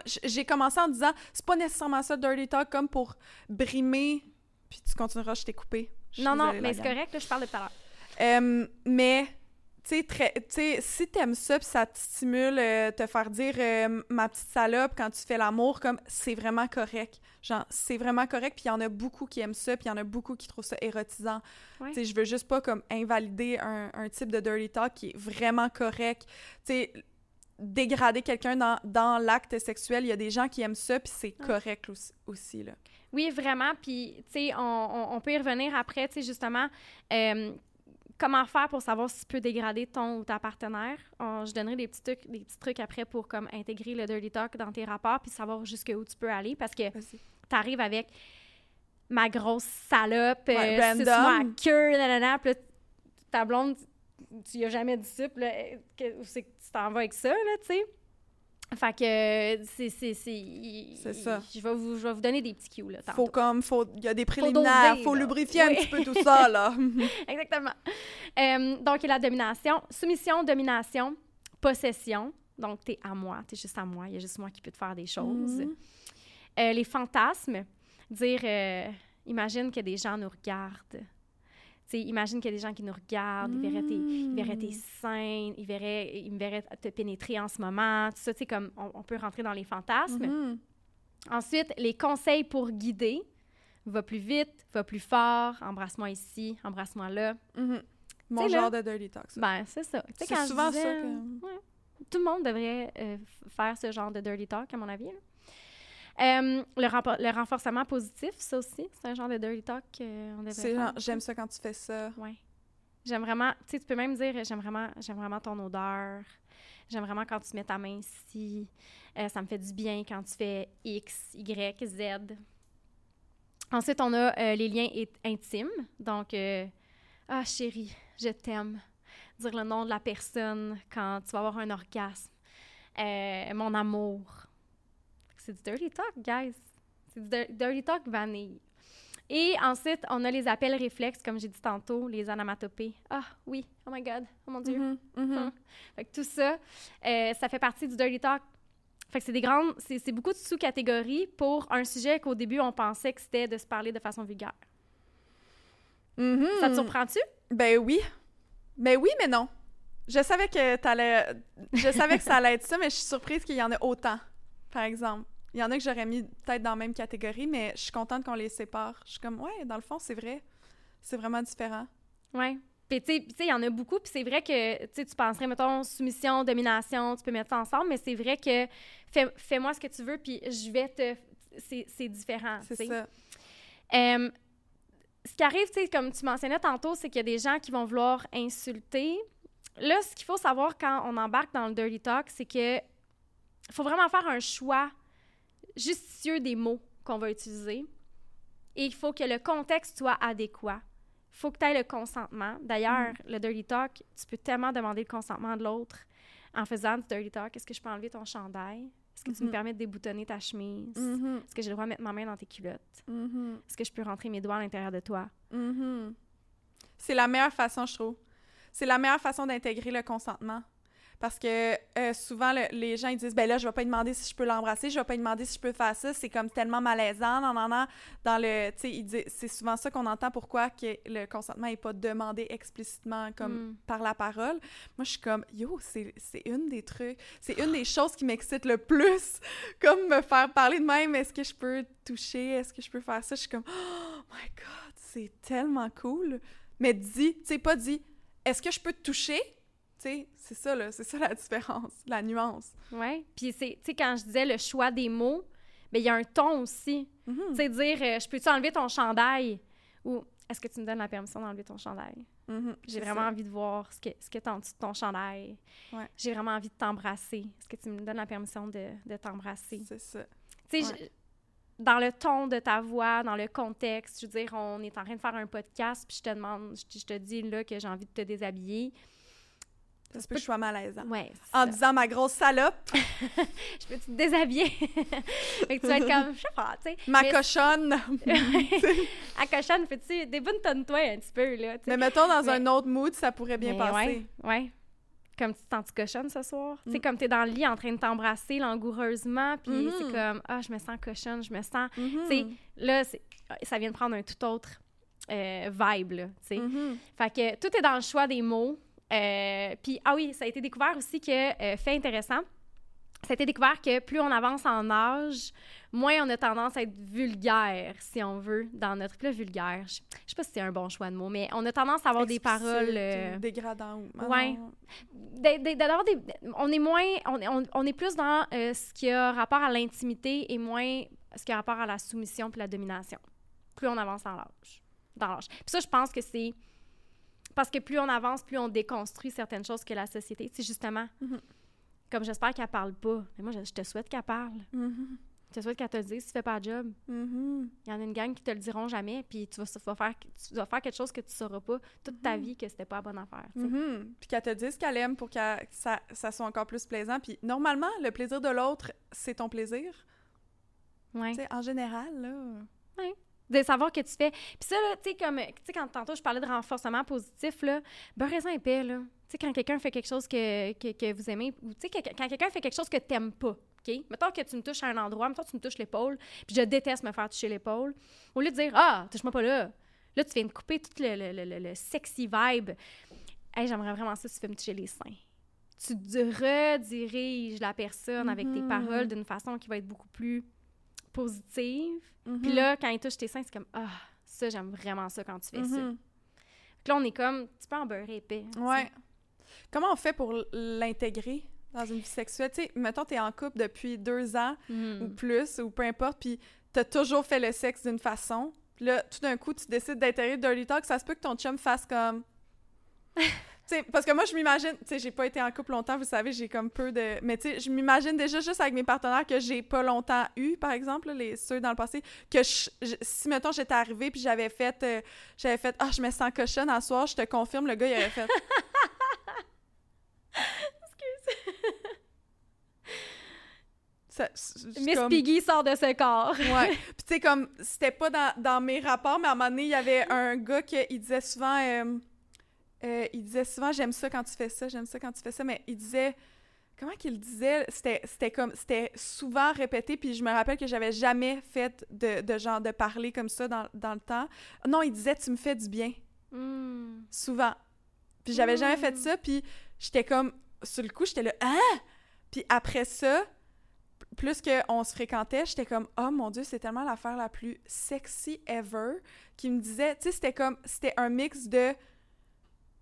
commencé en disant c'est pas nécessairement ça dirty talk comme pour brimer puis tu continueras je t'ai coupé. Je Non, non, mais c'est correct, là, je parle de tout à l'heure. Euh, mais tu sais si t'aimes ça puis ça te stimule euh, te faire dire euh, ma petite salope quand tu fais l'amour comme c'est vraiment correct. Genre c'est vraiment correct puis il y en a beaucoup qui aiment ça puis il y en a beaucoup qui trouvent ça érotisant. Ouais. Tu sais je veux juste pas comme invalider un, un type de dirty talk qui est vraiment correct. Tu sais dégrader quelqu'un dans, dans l'acte sexuel, il y a des gens qui aiment ça puis c'est Ouais. correct aussi, aussi, là. Oui, vraiment. Puis, tu sais, on, on- on peut y revenir après, tu sais, justement, euh, comment faire pour savoir si tu peux dégrader ton ou ta partenaire? On- je donnerai des petits, trucs, des petits trucs après pour comme intégrer le dirty talk dans tes rapports puis savoir jusqu'où tu peux aller parce que tu arrives avec ma grosse salope, Ouais, euh, à queue, nanana, puis ta blonde, tu y as jamais dit ça, puis là, euh, c'est que tu t'en vas avec ça, là, tu sais? Fait que euh, c'est... C'est c'est- C'est ça. Je vais, vous, je vais vous donner des petits cues, là, Faut comme, faut, il y a des préliminaires, doser, faut lubrifier Oui. un petit peu tout ça, là. *laughs* *laughs* Exactement. Euh, donc, il y a la domination. Soumission, domination, possession. Donc, t'es à moi, t'es juste à moi. Il y a juste moi qui peux te faire des choses. Mhm. Euh, les fantasmes. Dire, euh, imagine que des gens nous regardent. Imagine qu'il y a des gens qui nous regardent, ils verraient tes, ils verraient tes seins, ils, verraient, ils me verraient te pénétrer en ce moment. Tout ça, tu sais, comme on, on peut rentrer dans les fantasmes. Mhm. Ensuite, les conseils pour guider. Va plus vite, va plus fort, embrasse-moi ici, embrasse-moi là. Mhm. Mon là- genre de dirty talk, ça. Ben, c'est ça. C'est souvent disais, ça que- ouais, tout le monde devrait euh, faire ce genre de dirty talk, à mon avis. là. Euh, le, renforcement positif, ça aussi, c'est un genre de dirty talk qu'on devrait genre, j'aime ça quand tu fais ça. Ouais. J'aime vraiment, tu sais, tu peux même dire, j'aime vraiment, j'aime vraiment ton odeur. J'aime vraiment quand tu mets ta main ici. Euh, ça me fait du bien quand tu fais X, Y, Z. Ensuite, on a euh, les liens intimes. Donc, euh, ah chérie, je t'aime. Dire le nom de la personne quand tu vas avoir un orgasme. Mon amour. C'est du dirty talk, guys. C'est du dir- dirty talk vanille. Et ensuite, on a les appels réflexes, comme j'ai dit tantôt, les onomatopées. Ah oui, oh my God, oh mon Dieu. Hein. Fait que tout ça, euh, ça fait partie du dirty talk. Fait que c'est des grandes, c'est beaucoup de sous-catégories pour un sujet qu'au début on pensait que c'était de se parler de façon vulgaire. Mhm. Ça te surprend-tu? Ben oui. Ben oui, mais non. Je savais que t'allais... Je savais que ça allait être ça, mais je suis surprise qu'il y en a autant, par exemple. Il y en a que j'aurais mis peut-être dans la même catégorie, mais je suis contente qu'on les sépare. Je suis comme, ouais, dans le fond, c'est vrai. C'est vraiment différent. Oui. Puis, tu sais, il y en a beaucoup. Puis, c'est vrai que, tu sais, tu penserais, mettons, soumission, domination, tu peux mettre ça ensemble, mais c'est vrai que fais- fais-moi ce que tu veux, puis je vais te. C'est c'est différent. C'est ça. Euh, ce qui arrive, tu sais, comme tu mentionnais tantôt, c'est qu'il y a des gens qui vont vouloir insulter. Là, ce qu'il faut savoir quand on embarque dans le dirty talk, c'est que faut vraiment faire un choix justicieux des mots qu'on va utiliser. Et il faut que le contexte soit adéquat. Il faut que tu aies le consentement. D'ailleurs, le dirty talk, tu peux tellement demander le consentement de l'autre en faisant du dirty talk. Est-ce que je peux enlever ton chandail? Est-ce que tu me Mhm. permets de déboutonner ta chemise? Mhm, Est-ce que j'ai le droit de mettre ma main dans tes culottes? mhm, Est-ce que je peux rentrer mes doigts à l'intérieur de toi? C'est la meilleure façon, je trouve. C'est la meilleure façon d'intégrer le consentement. Parce que euh, souvent, le- les gens ils disent ben là, je vais pas lui demander si je peux l'embrasser, je vais pas lui demander si je peux faire ça. C'est comme tellement malaisant. Non, non, non. Dans le, c'est souvent ça qu'on entend. Pourquoi que le consentement est pas demandé explicitement comme Mm. par la parole. Moi, je suis comme yo, c'est c'est une des trucs, c'est une des choses qui m'excite le plus, *laughs* comme me faire parler de même. Est-ce que je peux toucher? Est-ce que je peux faire ça? Je suis comme oh my god, c'est tellement cool. Mais dis, tu sais, pas dit, est-ce que je peux te toucher? Sais, c'est ça, là, c'est ça la *laughs* différence, la nuance. Oui. Puis, tu sais, quand je disais le choix des mots, bien, il y a un ton aussi. Mhm. Tu sais, dire euh, Je peux-tu enlever ton chandail? Ou Est-ce que tu me donnes la permission d'enlever ton chandail? Mhm, J'ai vraiment ça. envie de voir ce que ce que en dessous de ton chandail. Ouais. J'ai vraiment envie de t'embrasser. Est-ce que tu me donnes la permission de, de t'embrasser? C'est ça. Tu sais, Ouais. dans le ton de ta voix, dans le contexte, je veux dire, on est en train de faire un podcast, puis je te demande, je te dis là que j'ai envie de te déshabiller. Ça se peut que je sois malaisant. Ouais. En ça. disant ma grosse salope, *laughs* Je peux te déshabiller? *laughs* fait que tu vas être comme, je sais pas, tu sais. ma Mais- cochonne. *laughs* À cochonne, fais-tu déboutonne-toi un petit peu, là, tu. Mais mettons, dans Mais- un autre mood, ça pourrait bien Mais passer. Ouais, ouais. Comme tu te sens cochonne ce soir? Tu sais, Mm. comme t'es dans le lit en train de t'embrasser langoureusement, puis Mhm. c'est comme, ah, je me sens cochonne, je me sens. Tu sais, là, ça vient de prendre un tout autre euh, vibe, là, tu sais. Mhm. Fait que tout est dans le choix des mots. Euh, Puis, ah oui, ça a été découvert aussi que, euh, fait intéressant, ça a été découvert que plus on avance en âge, moins on a tendance à être vulgaire, si on veut, dans notre... Plus vulgaire, je, je sais pas si c'est un bon choix de mots, mais on a tendance à avoir des paroles... euh, Dégradant ou... Ah d'avoir des, on est moins, on, on- on est plus dans euh, ce qui a rapport à l'intimité et moins ce qui a rapport à la soumission puis la domination. Plus on avance dans l'âge, dans l'âge. Puis ça, je pense que c'est parce que plus on avance, plus on déconstruit certaines choses que la société. C'est justement, Mhm. comme j'espère qu'elle parle pas. Mais moi, je, je te souhaite qu'elle parle. Mhm. Je te souhaite qu'elle te le dise si tu fais pas le job. Mhm. Il y en a une gang qui te le diront jamais, puis tu vas, faire, tu vas faire quelque chose que tu sauras pas toute ta vie que c'était pas la bonne affaire. Puis qu'elle te dise qu'elle aime pour que ça, ça soit encore plus plaisant. Puis normalement, le plaisir de l'autre, c'est ton plaisir. Ouais. En général, là. De savoir que tu fais. Puis ça, tu sais, comme, tu sais, quand tantôt je parlais de renforcement positif, là, beurre raisin épais, là. Tu sais, quand quelqu'un fait quelque chose que, que, que vous aimez, ou tu sais, quand quelqu'un fait quelque chose que t'aimes pas, OK? Mettons que tu me touches à un endroit, mettons que tu me touches l'épaule, puis je déteste me faire toucher l'épaule, au lieu de dire « Ah, touche-moi pas là », là, tu viens de couper tout le, le, le, le- le sexy vibe. Hey, j'aimerais vraiment ça si tu fais me toucher les seins. Tu rediriges la personne avec tes Mhm. paroles d'une façon qui va être beaucoup plus positive. Mhm. Puis là, quand il touche tes seins, c'est comme Ah, ça, j'aime vraiment ça quand tu fais ça. Mhm. Puis là, on est comme, tu peux en beurrer épais. Ouais. Comment on fait pour l'intégrer dans une vie sexuelle? Tu sais, mettons, t'es en couple depuis deux ans ou Mhm. plus, ou peu importe, puis t'as toujours fait le sexe d'une façon. Puis là, tout d'un coup, tu décides d'intégrer dirty talk, ça se peut que ton chum fasse comme... sais, parce que moi, je m'imagine... Tu sais, j'ai pas été en couple longtemps, vous savez, j'ai comme peu de... Mais tu sais, je m'imagine déjà juste avec mes partenaires que j'ai pas longtemps eu, par exemple, là, les ceux dans le passé, que je- je- si, mettons, j'étais arrivée puis j'avais fait... euh, j'avais fait « Ah, je me sens cochonne à soir », je te confirme, le gars, il aurait fait... Ça- Miss comme- Piggy sort de ce corps. Ouais. Puis tu sais, comme, c'était pas dans, dans mes rapports, mais à un moment donné, il y avait un gars qui il disait souvent, euh, euh, il disait souvent, j'aime ça quand tu fais ça, j'aime ça quand tu fais ça, mais il disait, comment qu'il disait, c'était c'était comme, c'était souvent répété, puis je me rappelle que j'avais jamais fait de, de genre de parler comme ça dans, dans le temps. Non, il disait, tu me fais du bien, Hmm. souvent. Puis j'avais jamais fait Mm. ça, puis j'étais comme, sur le coup, j'étais là, hein? Puis après ça, plus qu'on se fréquentait, j'étais comme, oh mon Dieu, c'est tellement l'affaire la plus sexy ever, qui me disait, tu sais, c'était comme, c'était un mix de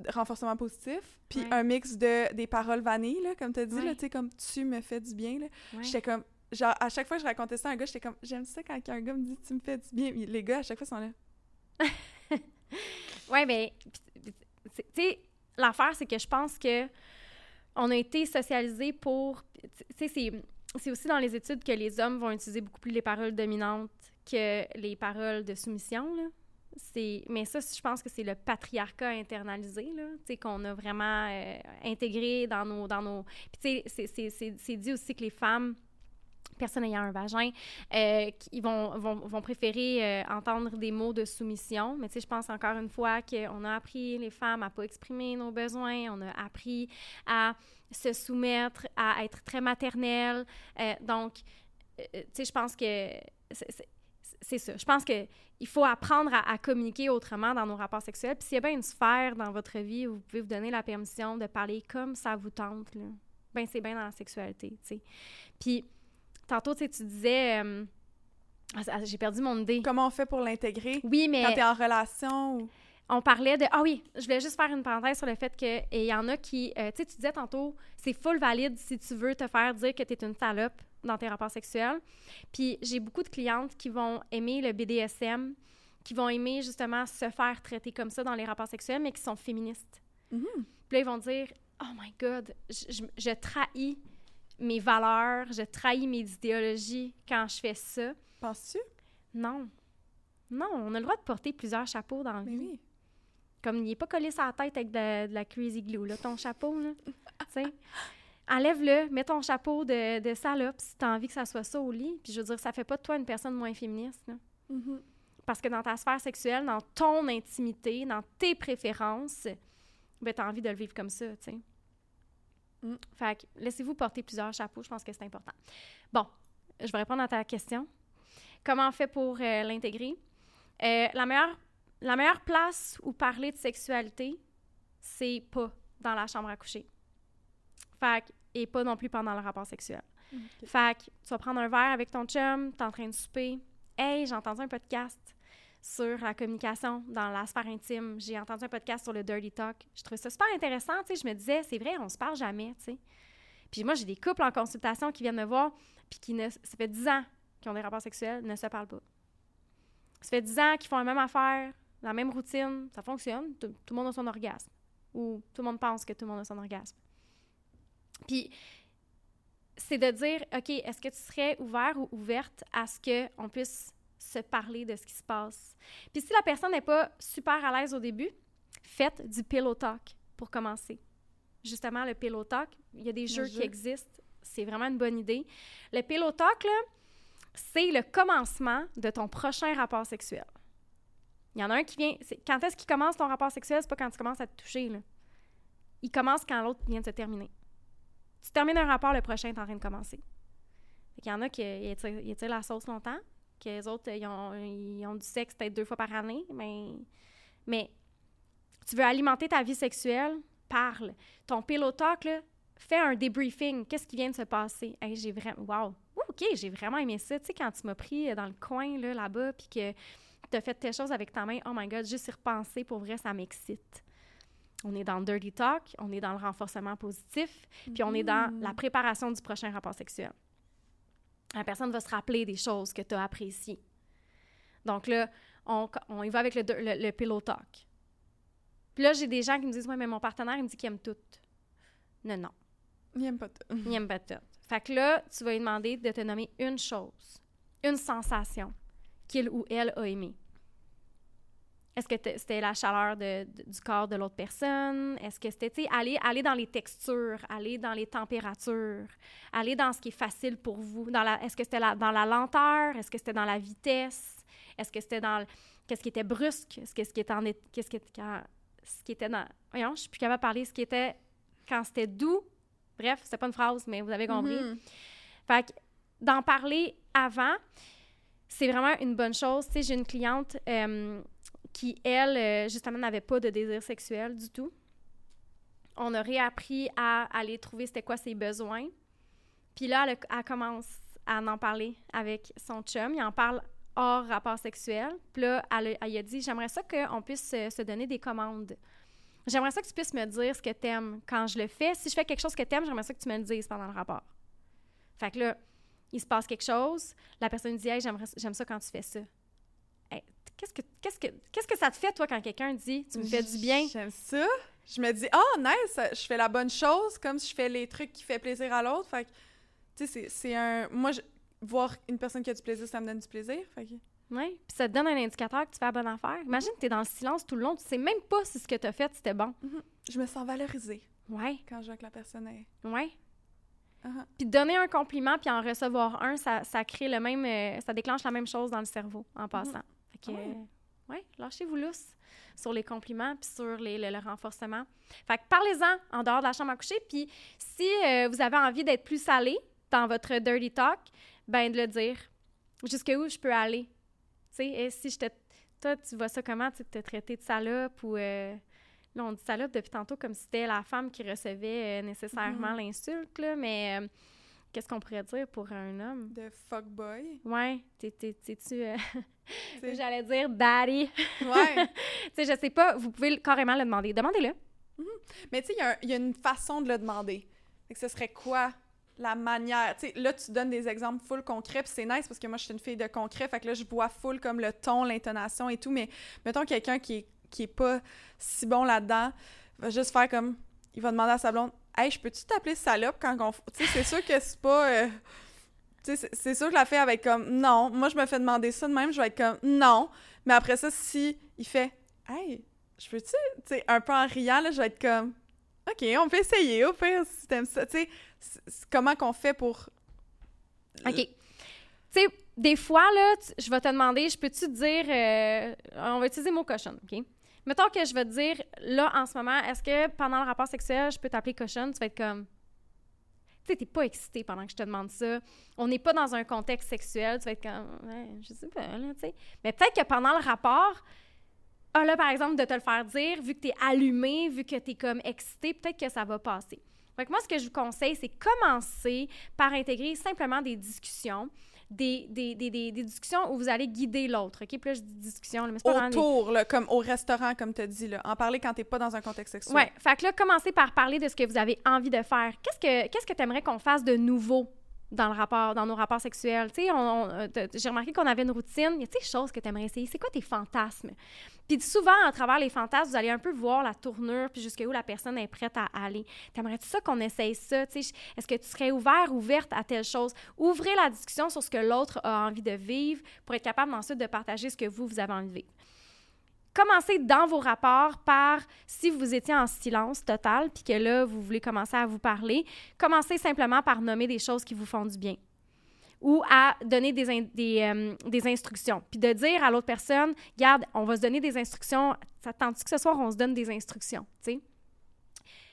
renforcement positif, puis Ouais. un mix de des paroles vanilles, là, comme tu as dit, là, tu sais, comme tu me fais du bien. Ouais. J'étais comme, genre, à chaque fois que je racontais ça à un gars, j'étais comme, j'aime ça quand un gars me dit tu me fais du bien. Puis Les gars, à chaque fois, sont là. *laughs* Ouais, mais, c'est- tu sais, l'affaire, c'est que je pense que on a été socialisés pour. Tu sais, c'est- c'est aussi dans les études que les hommes vont utiliser beaucoup plus les paroles dominantes que les paroles de soumission, là. Mais ça, je pense que c'est le patriarcat internalisé, là, qu'on a vraiment euh, intégré dans nos... Dans nos... Puis, tu sais, c'est- dit aussi que les femmes, personne ayant un vagin, euh, vont, vont, vont préférer euh, entendre des mots de soumission. Mais tu sais, je pense encore une fois qu'on a appris les femmes à pas exprimer nos besoins, on a appris à se soumettre, à être très maternelle. Euh, donc, tu sais, je pense que c'est ça. Je pense que il faut apprendre à, à communiquer autrement dans nos rapports sexuels. Puis s'il y a bien une sphère dans votre vie où vous pouvez vous donner la permission de parler comme ça vous tente, là, ben c'est bien dans la sexualité, tu sais. Puis tantôt, tu sais, tu disais... euh, ah, j'ai perdu mon idée. Comment on fait pour l'intégrer? Oui, mais quand t'es en relation ou... on parlait de. Ah oui, je voulais juste faire une parenthèse sur le fait que il y en a qui. euh, tu sais, tu disais tantôt, c'est full valide si tu veux te faire dire que tu es une salope dans tes rapports sexuels. Puis j'ai beaucoup de clientes qui vont aimer le BDSM, qui vont aimer justement se faire traiter comme ça dans les rapports sexuels, mais qui sont féministes. Mhm. Puis là, ils vont dire Oh my God, je, je- je trahis mes valeurs, je trahis mes idéologies quand je fais ça. Penses-tu? Non. Non, on a le droit de porter plusieurs chapeaux dans Mais vie. oui. Comme il est pas collé la tête avec de, de la crazy glue, là, ton chapeau, là. *laughs* tu sais. Enlève-le, mets ton chapeau de, de salope si tu as envie que ça soit ça au lit. Puis je veux dire, ça fait pas de toi une personne moins féministe. Là. Mhm. Parce que dans ta sphère sexuelle, dans ton intimité, dans tes préférences, ben, tu as envie de le vivre comme ça, tu sais. Mm. Fait que laissez-vous porter plusieurs chapeaux, je pense que c'est important. Bon, je vais répondre à ta question. Comment on fait pour euh, l'intégrer? Euh, la, meilleure, la meilleure place où parler de sexualité, c'est pas dans la chambre à coucher. Fait que- et pas non plus pendant le rapport sexuel. Ok. Fait que tu vas prendre un verre avec ton chum, t'es en train de souper. Hey, j'ai entendu un podcast sur la communication dans la sphère intime. J'ai entendu un podcast sur le dirty talk. Je trouvais ça super intéressant, tu sais. Je me disais, c'est vrai, on se parle jamais, tu sais. Puis moi, j'ai des couples en consultation qui viennent me voir, puis qui ne... Ça fait 10 ans qu'ils ont des rapports sexuels, ne se parlent pas. Ça fait 10 ans qu'ils font la même affaire, la même routine, ça fonctionne, tout, tout le monde a son orgasme. Ou tout le monde pense que tout le monde a son orgasme. Puis c'est de dire, OK, est-ce que tu serais ouvert ou ouverte à ce qu'on puisse se parler de ce qui se passe? Puis si la personne n'est pas super à l'aise au début, faites du pillow talk pour commencer. Justement, le pillow talk, il y a des jeux qui existent. C'est vraiment une bonne idée. Le pillow talk, là, c'est le commencement de ton prochain rapport sexuel. Il y en a un qui vient. Quand est-ce qu'il commence ton rapport sexuel? C'est pas quand tu commences à te toucher. Là. Il commence quand l'autre vient de se terminer. Tu termines un rapport, le prochain est en train de commencer. Fait qu'il y en a qui étirent, ils la sauce longtemps, que les autres, ils ont, ils ont du sexe peut-être deux fois par année, mais, tu veux alimenter ta vie sexuelle, parle. Ton pillow talk, fais un débriefing. Qu'est-ce qui vient de se passer? J'ai vraiment... Wow! OK, j'ai vraiment aimé ça. Tu sais, quand tu m'as pris dans le coin, là, là-bas, puis que tu as fait telle chose avec ta main, oh my God, juste y repenser, pour vrai, ça m'excite. On est dans le dirty talk, on est dans le renforcement positif, puis on est dans Mhm. la préparation du prochain rapport sexuel. La personne va se rappeler des choses que tu as appréciées. Donc là, on, on y va avec le, le, le pillow talk. Puis là, j'ai des gens qui me disent Ouais, mais mon partenaire, il me dit qu'il aime tout. Non, non, Il aime pas tout. *laughs* il aime pas tout. Fait que là, tu vas lui demander de te nommer une chose, une sensation qu'il ou elle a aimée. Est-ce que c'était la chaleur de- de- du corps de l'autre personne? Est-ce que c'était, tu sais, aller, aller dans les textures, aller dans les températures, aller dans ce qui est facile pour vous? Dans la, est-ce que c'était dans la lenteur? Est-ce que c'était dans la vitesse? Est-ce que c'était dans... Qu'est-ce qui était brusque? Est-ce que ce qui était en... Qu'est-ce qui, quand- ce qui était dans... Voyons, je suis plus capable de parler. Ce qui était... Quand c'était doux. Bref, c'était pas une phrase, mais vous avez compris. Mhm. Fait que d'en parler avant, c'est vraiment une bonne chose. Tu sais, j'ai une cliente euh, qui, elle, euh, justement, n'avait pas de désir sexuel du tout. On a réappris à aller trouver c'était quoi ses besoins. Puis là, elle, commence à en parler avec son chum. Il en parle hors rapport sexuel. Puis là, elle, a- dit, j'aimerais ça qu'on puisse se, donner des commandes. J'aimerais ça que tu puisses me dire ce que t'aimes quand je le fais. Si je fais quelque chose que t'aimes, j'aimerais ça que tu me le dises pendant le rapport. Fait que là, il se passe quelque chose, la personne dit hey, j'aime ça quand tu fais ça. Qu'est-ce que qu'est-ce que qu'est-ce que ça te fait toi quand quelqu'un dit tu me fais du bien? J'aime ça. Je me dis, oh, nice, je fais la bonne chose, comme si je fais les trucs qui fait plaisir à l'autre. Fait que, tu sais, c'est- un. Moi, je- voir une personne qui a du plaisir, ça me donne du plaisir. Fait que. Ouais, puis ça te donne un indicateur que tu fais la bonne affaire. Imagine que tu es dans le silence tout le long, tu sais même pas si ce que tu as fait c'était bon. Je me sens valorisée Ouais, quand je vois que la personne est. ouais. Uh-huh. Puis donner un compliment puis en recevoir un, ça, ça crée le même euh, ça déclenche la même chose dans le cerveau en passant. Fait que Ah ouais. euh, ouais, lâchez-vous lousse sur les compliments puis sur les, le, le renforcement. Fait que parlez-en en dehors de la chambre à coucher puis si euh, vous avez envie d'être plus salé dans votre dirty talk, ben de le dire. Jusqu'où je peux aller? Tu sais, si je te toi tu vois ça comment tu te traiter de salope ou euh, Là, on dit salope depuis tantôt comme si c'était la femme qui recevait euh, nécessairement l'insulte, là, mais euh, qu'est-ce qu'on pourrait dire pour un homme? De fuckboy. Ouais, t'es- t'es- t'es-tu... euh. *laughs* J'allais dire daddy? Ouais. *laughs* tu sais, je sais pas, vous pouvez carrément le demander. Demandez-le. Mais tu sais, il y a un- il y, a une façon de le demander. Fait que ce serait quoi la manière? Tu sais, là, tu donnes des exemples full concrets, puis c'est nice parce que moi, je suis une fille de concret, fait que là, je vois full comme le ton, l'intonation et tout, mais mettons quelqu'un qui est, qui est pas si bon là-dedans, va juste faire comme... Il va demander à sa blonde, « Hey, je peux-tu t'appeler salope quand on... f- » Tu sais, c'est sûr que c'est pas... euh, Tu sais, c'est- sûr que la fille elle va comme non. Moi, je me fais demander ça de même, je vais être comme non. Mais après ça, si il fait hey, je peux-tu, tu sais, un peu en riant, là, je vais être comme, OK, on peut essayer, au pire, si t'aimes ça. Tu sais, comment qu'on fait pour. OK. Tu sais, des fois, là, je vais te demander, je peux-tu dire, euh, on va utiliser le mot cochonne, OK? Mettons que je vais te dire, là, en ce moment, est-ce que pendant le rapport sexuel, je peux t'appeler cochonne? Tu vas être comme... Tu sais, t'es pas excité pendant que je te demande ça. On n'est pas dans un contexte sexuel. Tu vas être comme, ouais, je sais pas, là, tu sais. Mais peut-être que pendant le rapport, ah là, par exemple, de te le faire dire, vu que t'es allumé, vu que t'es comme excité, peut-être que ça va passer. Fait moi, ce que je vous conseille, c'est commencer par intégrer simplement des discussions, des, des, des, des, des discussions où vous allez guider l'autre, OK? Puis là, je dis discussion, mais c'est pas des- Autour, là, comme au restaurant, comme tu as dit, là. En parler quand t'es pas dans un contexte sexuel. Ouais, fait que là, commencez par parler de ce que vous avez envie de faire. Qu'est-ce que qu'est-ce que tu aimerais qu'on fasse de nouveau? Dans nos rapports sexuels? Tu sais, euh, j'ai remarqué qu'on avait une routine. Il y a des choses que tu aimerais essayer. C'est quoi tes fantasmes? Puis souvent, à travers les fantasmes, vous allez un peu voir la tournure puis jusqu'où la personne est prête à aller. T'aimerais-tu ça qu'on essaye ça? Est-ce que tu serais ouvert, ouverte à telle chose? Ouvrez la discussion sur ce que l'autre a envie de vivre pour être capable ensuite de partager ce que vous, vous avez envie de vivre. Commencez dans vos rapports par, si vous étiez en silence total, puis que là, vous voulez commencer à vous parler, commencez simplement par nommer des choses qui vous font du bien ou à donner des, euh, des instructions. Puis de dire à l'autre personne, regarde, on va se donner des instructions, ça te tente que ce soir, on se donne des instructions, tu sais?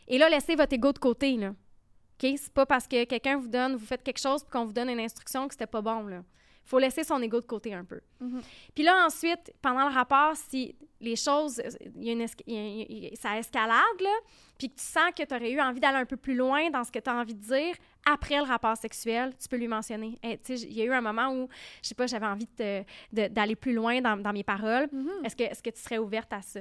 Et là, laissez votre ego de côté, là. OK? C'est pas parce que quelqu'un vous donne, vous faites quelque chose, puis qu'on vous donne une instruction que c'était pas bon, là. Il faut laisser son ego de côté un peu. Mhm. Puis là, ensuite, pendant le rapport, si les choses, y a une esca- il y a- il y a- ça escalade, là, puis que tu sens que tu aurais eu envie d'aller un peu plus loin dans ce que tu as envie de dire, après le rapport sexuel, tu peux lui mentionner. Hey, sais, il y a eu un moment où, je sais pas, j'avais envie d'aller plus loin dans, dans mes paroles. Mhm. Est-ce que, est que tu serais ouverte à ça?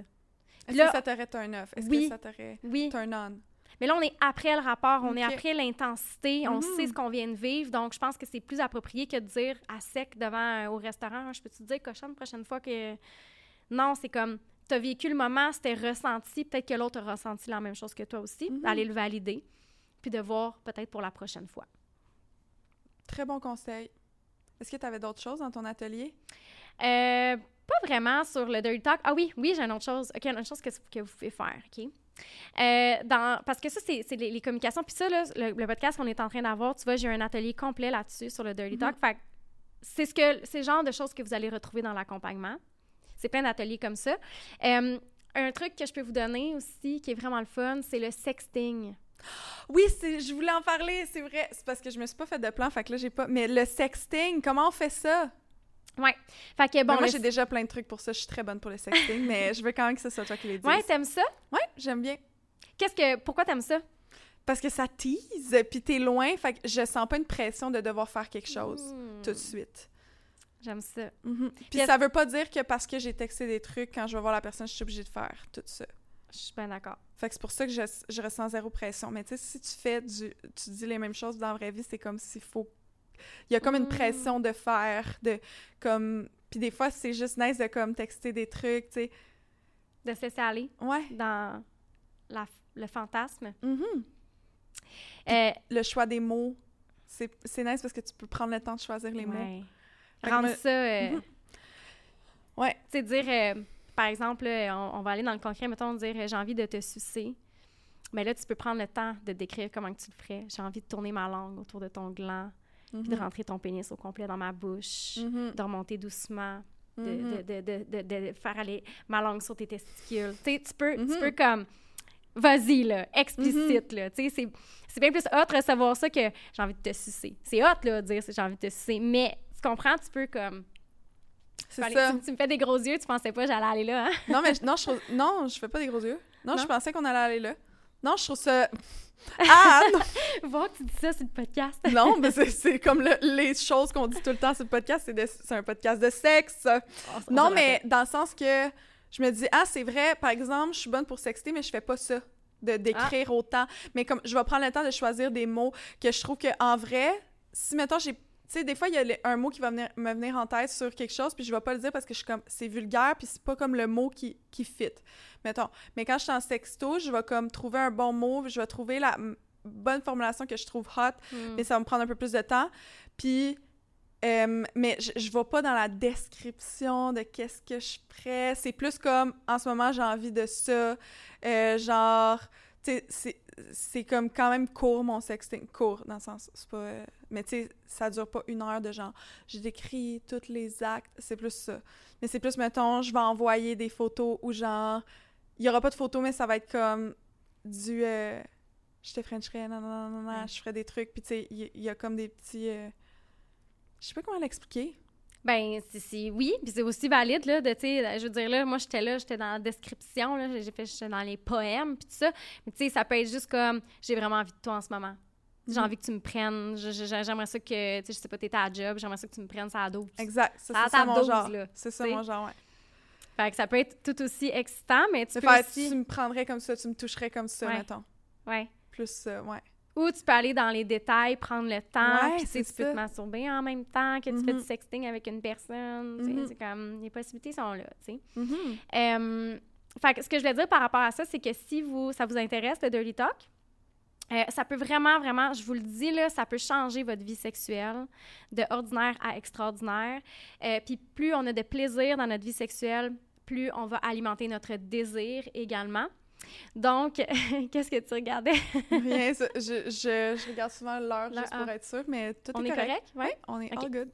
Est-ce Là- que ça t'aurait turn off? Est-ce Oui. que ça t'aurait Oui. turn on? Mais là, on est après le rapport, on est après l'intensité, on Mhm. sait ce qu'on vient de vivre. Donc, je pense que c'est plus approprié que de dire à sec devant euh, au restaurant, je peux-tu te dire, cochonne, prochaine fois que. Non, c'est comme, tu as vécu le moment, c'était ressenti, peut-être que l'autre a ressenti la même chose que toi aussi, Mhm. aller le valider, puis de voir peut-être pour la prochaine fois. Très bon conseil. Est-ce que tu avais d'autres choses dans ton atelier? Euh, pas vraiment sur le dirty talk. Ah oui, oui, j'ai une autre chose. OK, une autre chose que, que vous pouvez faire, OK? Euh, dans, parce que ça, c'est les, les communications. Puis ça, là, le, le podcast qu'on est en train d'avoir, tu vois, j'ai un atelier complet là-dessus sur le dirty talk. Fait que c'est ce que c'est le genre de choses que vous allez retrouver dans l'accompagnement. C'est plein d'ateliers comme ça. Euh, un truc que je peux vous donner aussi, qui est vraiment le fun, c'est le sexting. Oui, je voulais en parler, c'est vrai. C'est parce que je me suis pas fait de plan, fait que là, j'ai pas. Mais le sexting, comment on fait ça? Ouais. Fait que Bon, moi, le- j'ai déjà plein de trucs pour ça. Je suis très bonne pour le sexting, mais *laughs* je veux quand même que ce soit toi qui les dises. Ouais, t'aimes ça? Ouais, j'aime bien. Qu'est-ce que pourquoi t'aimes ça? Parce que ça tease, puis t'es loin, fait que je sens pas une pression de devoir faire quelque chose Hmm. tout de suite. J'aime ça. Mhm. Puis est-ce- ça veut pas dire que parce que j'ai texté des trucs, quand je vais voir la personne, je suis obligée de faire tout ça. Je suis bien d'accord. Fait que c'est pour ça que je, je ressens zéro pression. Mais tu sais, si tu fais du... Tu dis les mêmes choses dans la vraie vie, c'est comme s'il faut... Il y a comme une Mm. pression de faire, de... comme... Puis des fois, c'est juste nice de comme texter des trucs, tu sais. De se laisser aller. Ouais. dans la- le fantasme. Mhm. Euh, Le choix des mots, c'est c'est nice parce que tu peux prendre le temps de choisir les mots. ouais. Rendre ça, euh, Mhm. Ouais. tu sais, dire, euh, par exemple, on, on va aller dans le concret, mettons, dire j'ai envie de te sucer. Mais là, tu peux prendre le temps de décrire comment que tu le ferais. J'ai envie de tourner ma langue autour de ton gland, puis de Mhm. rentrer ton pénis au complet dans ma bouche, Mhm. de remonter doucement, de, Mhm. de, de, de, de- de faire aller ma langue sur tes testicules. Tu sais, tu peux, tu Mhm. peux comme, vas-y, là, explicite, là. Tu sais, c'est- bien plus hot recevoir ça que j'ai envie de te sucer. C'est hot, là, de dire j'ai envie de te sucer. Mais, tu comprends, tu peux comme. C'est ça. Tu, tu me fais des gros yeux, tu pensais pas que j'allais aller là, hein? Non, mais *laughs* non, je non, je fais pas des gros yeux. Non, Non? je pensais qu'on allait aller là. Non, je trouve ça... Ah, *laughs* non! Voir que tu dis ça sur le podcast. *laughs* Non, mais c'est- *laughs* c'est comme le- les choses qu'on dit tout le temps sur le podcast, c'est c'est un podcast de sexe. On Non, mais dans le sens que je me dis, ah, c'est vrai, par exemple, je suis bonne pour sexter, mais je fais pas ça, de d'écrire autant. Mais comme je vais prendre le temps de choisir des mots que je trouve que en vrai, si mettons, j'ai. Tu sais, des fois, il y a le- un mot qui va venir, me venir en tête sur quelque chose, puis je vais pas le dire parce que je suis comme, c'est vulgaire, puis c'est pas comme le mot qui, qui fit, mettons. Mais quand je suis en sexto, je vais comme trouver un bon mot, je vais trouver la bonne formulation que je trouve hot, Hmm. mais ça va me prendre un peu plus de temps. Puis Euh, mais je, je vais pas dans la description de qu'est-ce que je ferais. C'est plus comme, en ce moment, j'ai envie de ça. Euh, genre, tu sais, c'est- c'est comme quand même court, mon sexting. Court, dans le sens, c'est pas... euh, mais tu sais, ça dure pas une heure de genre, je décris tous les actes. C'est plus ça. Mais c'est plus, mettons, je vais envoyer des photos ou genre, il y aura pas de photos, mais ça va être comme du... euh, je te frencherais, non, non, non, non, je ferais des trucs. Puis tu sais, il y, il y a comme des petits... euh, je sais pas comment l'expliquer. Ben, c'est- oui, puis c'est aussi valide, là, de, tu sais, je veux dire, là, moi, j'étais là, j'étais dans la description, là, j'ai fait, j'étais dans les poèmes, puis tout ça, mais tu sais, ça peut être juste comme, j'ai vraiment envie de toi en ce moment. J'ai Mhm. envie que tu me prennes, j'aimerais ça que, tu sais, je sais pas, t'es à job, j'aimerais ça que tu me prennes ça à dos. Exact. Ça, Ça c'est ça ta mon dose, genre. C'est ça mon genre, ouais. Fait que ça peut être tout aussi excitant, mais tu peux faire, aussi... tu me prendrais comme ça, tu me toucherais comme ça, Ouais. mettons. Ouais. Plus ça, ouais. Ou tu peux aller dans les détails, prendre le temps, puis tu sais, tu peux te masturber en même temps que tu fais Mhm. du sexting avec une personne, Mhm. c'est comme, les possibilités sont là, tu sais. Euh, fait que ce que je voulais dire par rapport à ça, c'est que si vous, ça vous intéresse, le Dirty Talk, euh, ça peut vraiment, vraiment, je vous le dis, là, ça peut changer votre vie sexuelle de ordinaire à extraordinaire. Euh, Puis plus on a de plaisir dans notre vie sexuelle, plus on va alimenter notre désir également. Donc, *laughs* qu'est-ce que tu regardais? Rien, *laughs* je, je, je regarde souvent l'heure juste pour ah. être sûre, mais tout on est correct. correct? Oui. On est Ok. all good.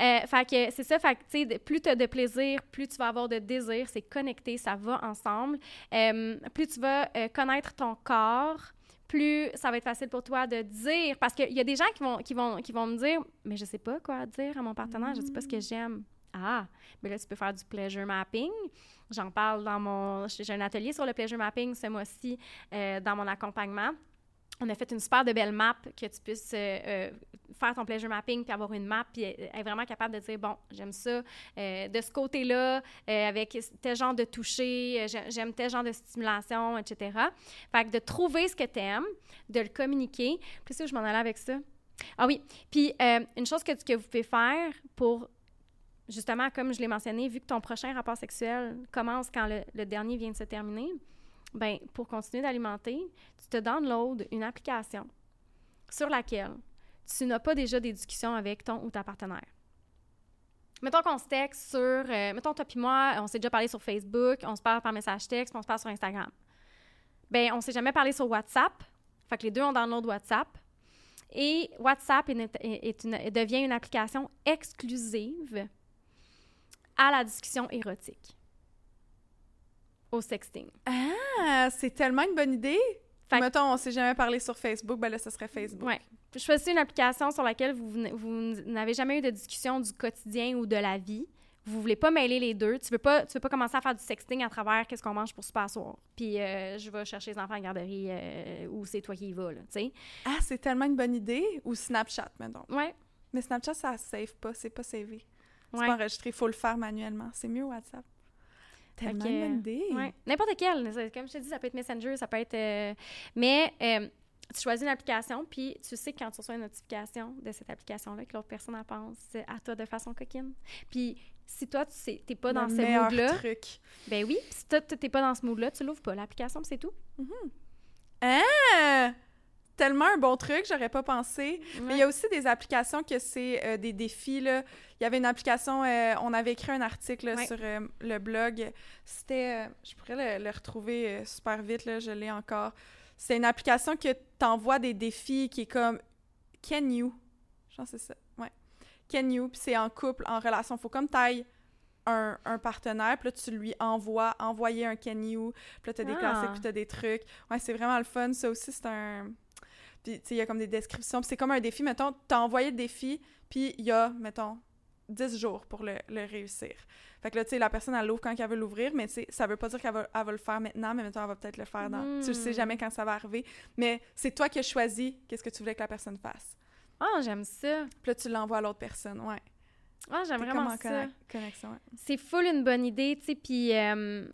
Euh, fait que c'est ça, fait que, tu sais, plus tu as de plaisir, plus tu vas avoir de désir, c'est connecté, ça va ensemble. Euh, plus tu vas euh, connaître ton corps, plus ça va être facile pour toi de dire, parce qu'il y a des gens qui vont, qui, vont, qui vont me dire, mais je sais pas quoi dire à mon partenaire, je sais pas ce que j'aime. Ah, mais là, tu peux faire du pleasure mapping. J'en parle dans mon... J'ai un atelier sur le pleasure mapping ce mois-ci euh, dans mon accompagnement. On a fait une super de belle map que tu puisses euh, euh, faire ton pleasure mapping puis avoir une map puis être vraiment capable de dire bon j'aime ça de ce côté-là avec tel genre de toucher j'ai- j'aime tel genre de stimulation etc fait que de trouver ce que tu aimes de le communiquer. Puis ça je m'en allais avec ça. Ah oui puis une chose que, que vous pouvez faire pour justement comme je l'ai mentionné vu que ton prochain rapport sexuel commence quand le, dernier vient de se terminer ben pour continuer d'alimenter tu te downloads une application sur laquelle tu n'as pas déjà des discussions avec ton ou ta partenaire. Mettons qu'on se texte sur... euh, mettons, toi puis moi, on s'est déjà parlé sur Facebook, on se parle par message texte, on se parle sur Instagram. Ben, on s'est jamais parlé sur WhatsApp. Fait que les deux ont download WhatsApp. Et WhatsApp devient une application exclusive à la discussion érotique. Au sexting. Ah, c'est tellement une bonne idée. Fait Mettons, on s'est jamais parlé sur Facebook, ben là, ce serait Facebook. Ouais. Choisissez une application sur laquelle vous, n'avez jamais eu de discussion du quotidien ou de la vie. Vous voulez pas mêler les deux. Tu veux pas, tu veux pas commencer à faire du sexting à travers qu'est-ce qu'on mange pour à soir. Puis euh, je vais chercher les enfants à la garderie euh, ou c'est toi qui y vas, là, tu sais. Ah, c'est tellement une bonne idée. Ou Snapchat, mettons. Ouais, Mais Snapchat, ça save pas, c'est pas savé. C'est ouais, pas enregistré, il faut le faire manuellement. C'est mieux WhatsApp. Tellement que, une bonne idée. ouais. N'importe quelle. Comme je te dis, ça peut être Messenger, ça peut être... euh, Mais euh, tu choisis une application, puis tu sais que quand tu reçois une notification de cette application-là, que l'autre personne en pense à toi de façon coquine. Puis si toi, tu sais, t'es pas Le dans ce mood-là... truc. Ben oui, si toi, t'es pas dans ce mood-là, tu l'ouvres pas l'application, c'est tout. Ah! Tellement un bon truc, j'aurais pas pensé. Mais il y a aussi des applications que c'est euh, des défis. Là. Il y avait une application, euh, on avait écrit un article là, Ouais. sur euh, le blog. C'était, je pourrais le, le retrouver super vite, là, je l'ai encore. C'est une application que t'envoies des défis qui est comme Can you? Je pense que c'est ça. Ouais. Can you? Puis c'est en couple, en relation. Faut comme taille un, un partenaire, puis là, tu lui envoies, envoyer un Can you? Puis là, t'as des Ah. classiques, puis t'as des trucs. Ouais, c'est vraiment le fun. Ça aussi, c'est un... Puis, tu sais, il y a comme des descriptions. Puis c'est comme un défi. Mettons, t'as envoyé le défi, puis il y a, mettons, 10 jours pour le, le réussir. Fait que là, tu sais, la personne, elle l'ouvre quand elle veut l'ouvrir, mais tu sais, ça veut pas dire qu'elle va, elle va le faire maintenant, mais mettons, elle va peut-être le faire dans... Tu sais Mm. jamais quand ça va arriver. Mais c'est toi qui as choisi qu'est-ce que tu voulais que la personne fasse. Ah, j'aime ça. Puis là, tu l'envoies à l'autre personne, ouais. Ah, j'aime T'es vraiment ça. conne- connexion, ouais. C'est full une bonne idée, tu sais, puis... euh,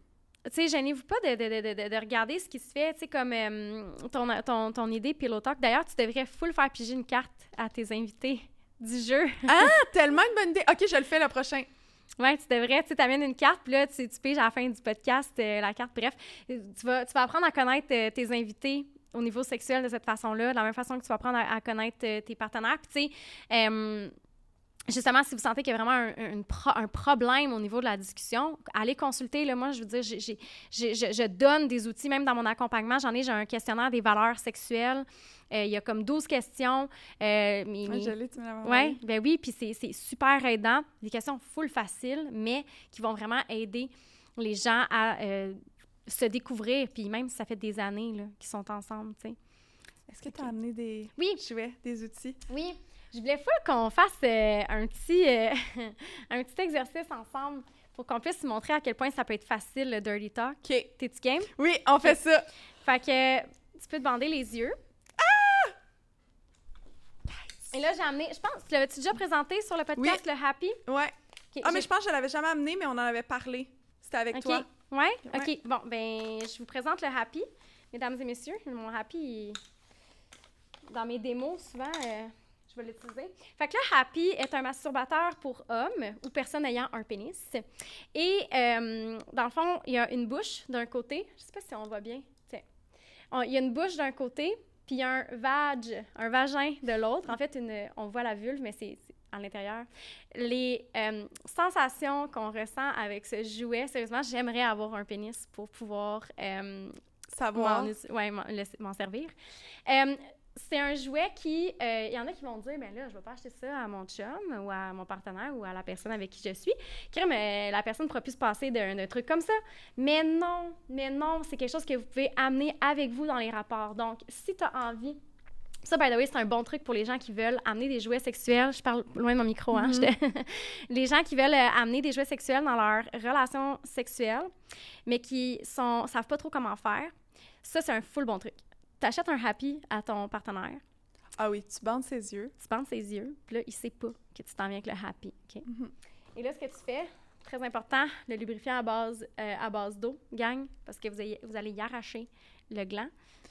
tu sais, gênez-vous pas de, de, de, de, de regarder ce qui se fait, tu sais, comme euh, ton, ton, ton idée Pillow Talk. D'ailleurs, tu devrais full faire piger une carte à tes invités du jeu. Ah, *laughs* tellement une bonne idée! OK, je le fais le prochain. Ouais, tu devrais, tu t'amènes une carte, puis là, tu, tu piges à la fin du podcast euh, la carte. Bref, euh, tu vas, tu vas apprendre à connaître euh, tes invités au niveau sexuel de cette façon-là, de la même façon que tu vas apprendre à, à connaître tes partenaires. Puis, tu sais, justement, si vous sentez qu'il y a vraiment un, un, une pro- un problème au niveau de la discussion, allez consulter. Là, moi, je veux dire, je, je donne des outils, même dans mon accompagnement. J'en ai, j'ai un questionnaire des valeurs sexuelles. Euh, il y a comme 12 questions. Euh, Ouais, l'ai, tu me envoyé. ben oui, puis c'est super aidant. Des questions full faciles, mais qui vont vraiment aider les gens à euh, se découvrir. Puis même si ça fait des années qu'ils sont ensemble, tu sais. Est-ce que tu as amené des Oui. jouets, des outils? Oui, je voulais full qu'on fasse euh, un, petit, euh, *laughs* un petit exercice ensemble pour qu'on puisse se montrer à quel point ça peut être facile, le dirty talk. OK. T'es-tu game? Oui, on fait ça. Fait que tu peux te bander les yeux. Et là, j'ai amené, je pense, tu l'avais-tu déjà présenté sur le podcast, le Happy? Ouais. Ok, Ah, mais je pense que je l'avais jamais amené, mais on en avait parlé. C'était avec toi. Ouais? Ouais. OK. Bon, ben, je vous présente le Happy. Mesdames et messieurs, mon Happy, il- dans mes démos, souvent, euh, je vais l'utiliser. Fait que le Happy est un masturbateur pour hommes ou personnes ayant un pénis. Et euh, dans le fond, il y a une bouche d'un côté. Je sais pas si on voit bien. Tiens. On- Il y a une bouche d'un côté, puis il y a un vag, un vagin de l'autre. En fait, une, on voit la vulve, mais c'est à l'intérieur. Les euh, sensations qu'on ressent avec ce jouet, sérieusement, j'aimerais avoir un pénis pour pouvoir euh, Savoir. m'en ouais, m'en le- m'en servir. C'est un jouet qui, euh, il y en a qui vont dire, ben là, je vais pas acheter ça à mon chum ou à mon partenaire ou à la personne avec qui je suis. Crème, euh, la personne pourra plus se passer d'un truc comme ça. Mais non, mais non, c'est quelque chose que vous pouvez amener avec vous dans les rapports. Donc, si tu as envie ça, by the way, c'est un bon truc pour les gens qui veulent amener des jouets sexuels. Je parle loin de mon micro, hein. Mhm. j'étais- *laughs* les gens qui veulent euh, amener des jouets sexuels dans leur relation sexuelle, mais qui sont savent pas trop comment faire. Ça, c'est un full bon truc. T'achètes un happy à ton partenaire, Ah oui, tu bandes ses yeux. tu bandes ses yeux, puis là, il sait pas que tu t'en viens avec le happy? Mhm. Et là, ce que tu fais, très important, le lubrifiant à base, euh, à base d'eau, gang, parce que vous, ayez- vous allez y arracher le gland.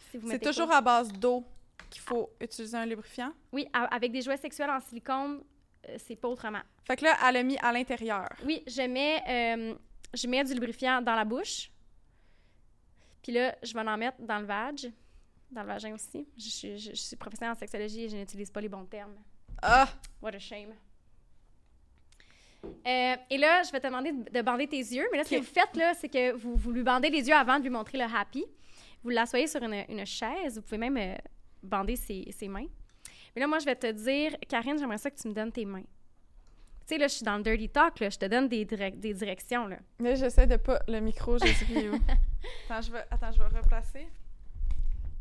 si C'est toujours pas- à base d'eau qu'il faut utiliser un lubrifiant? Oui, a- avec des jouets sexuels en silicone, euh, c'est pas autrement. Fait que là, elle l'a mis à l'intérieur. Oui, je mets, euh, je mets du lubrifiant dans la bouche. Puis là, je vais en mettre dans le vag, dans le vagin aussi. Je, suis- je- je suis professeure en sexologie et je n'utilise pas les bons termes. Ah! What a shame. Euh, et là, je vais te demander de, de bander tes yeux. Mais là, ce que Ok. vous faites, là, c'est que vous, vous lui bandez les yeux avant de lui montrer le happy. Vous l'assoyez sur une, une chaise. Vous pouvez même euh, bander ses, ses mains. Mais là, moi, je vais te dire, Karine, j'aimerais ça que tu me donnes tes mains. Tu sais, là, je suis dans le dirty talk, là. Je te donne des, direc- des directions, là. Mais j'essaie de pas. Le micro, plus où. *laughs* attends, je vais, attends, je vais replacer.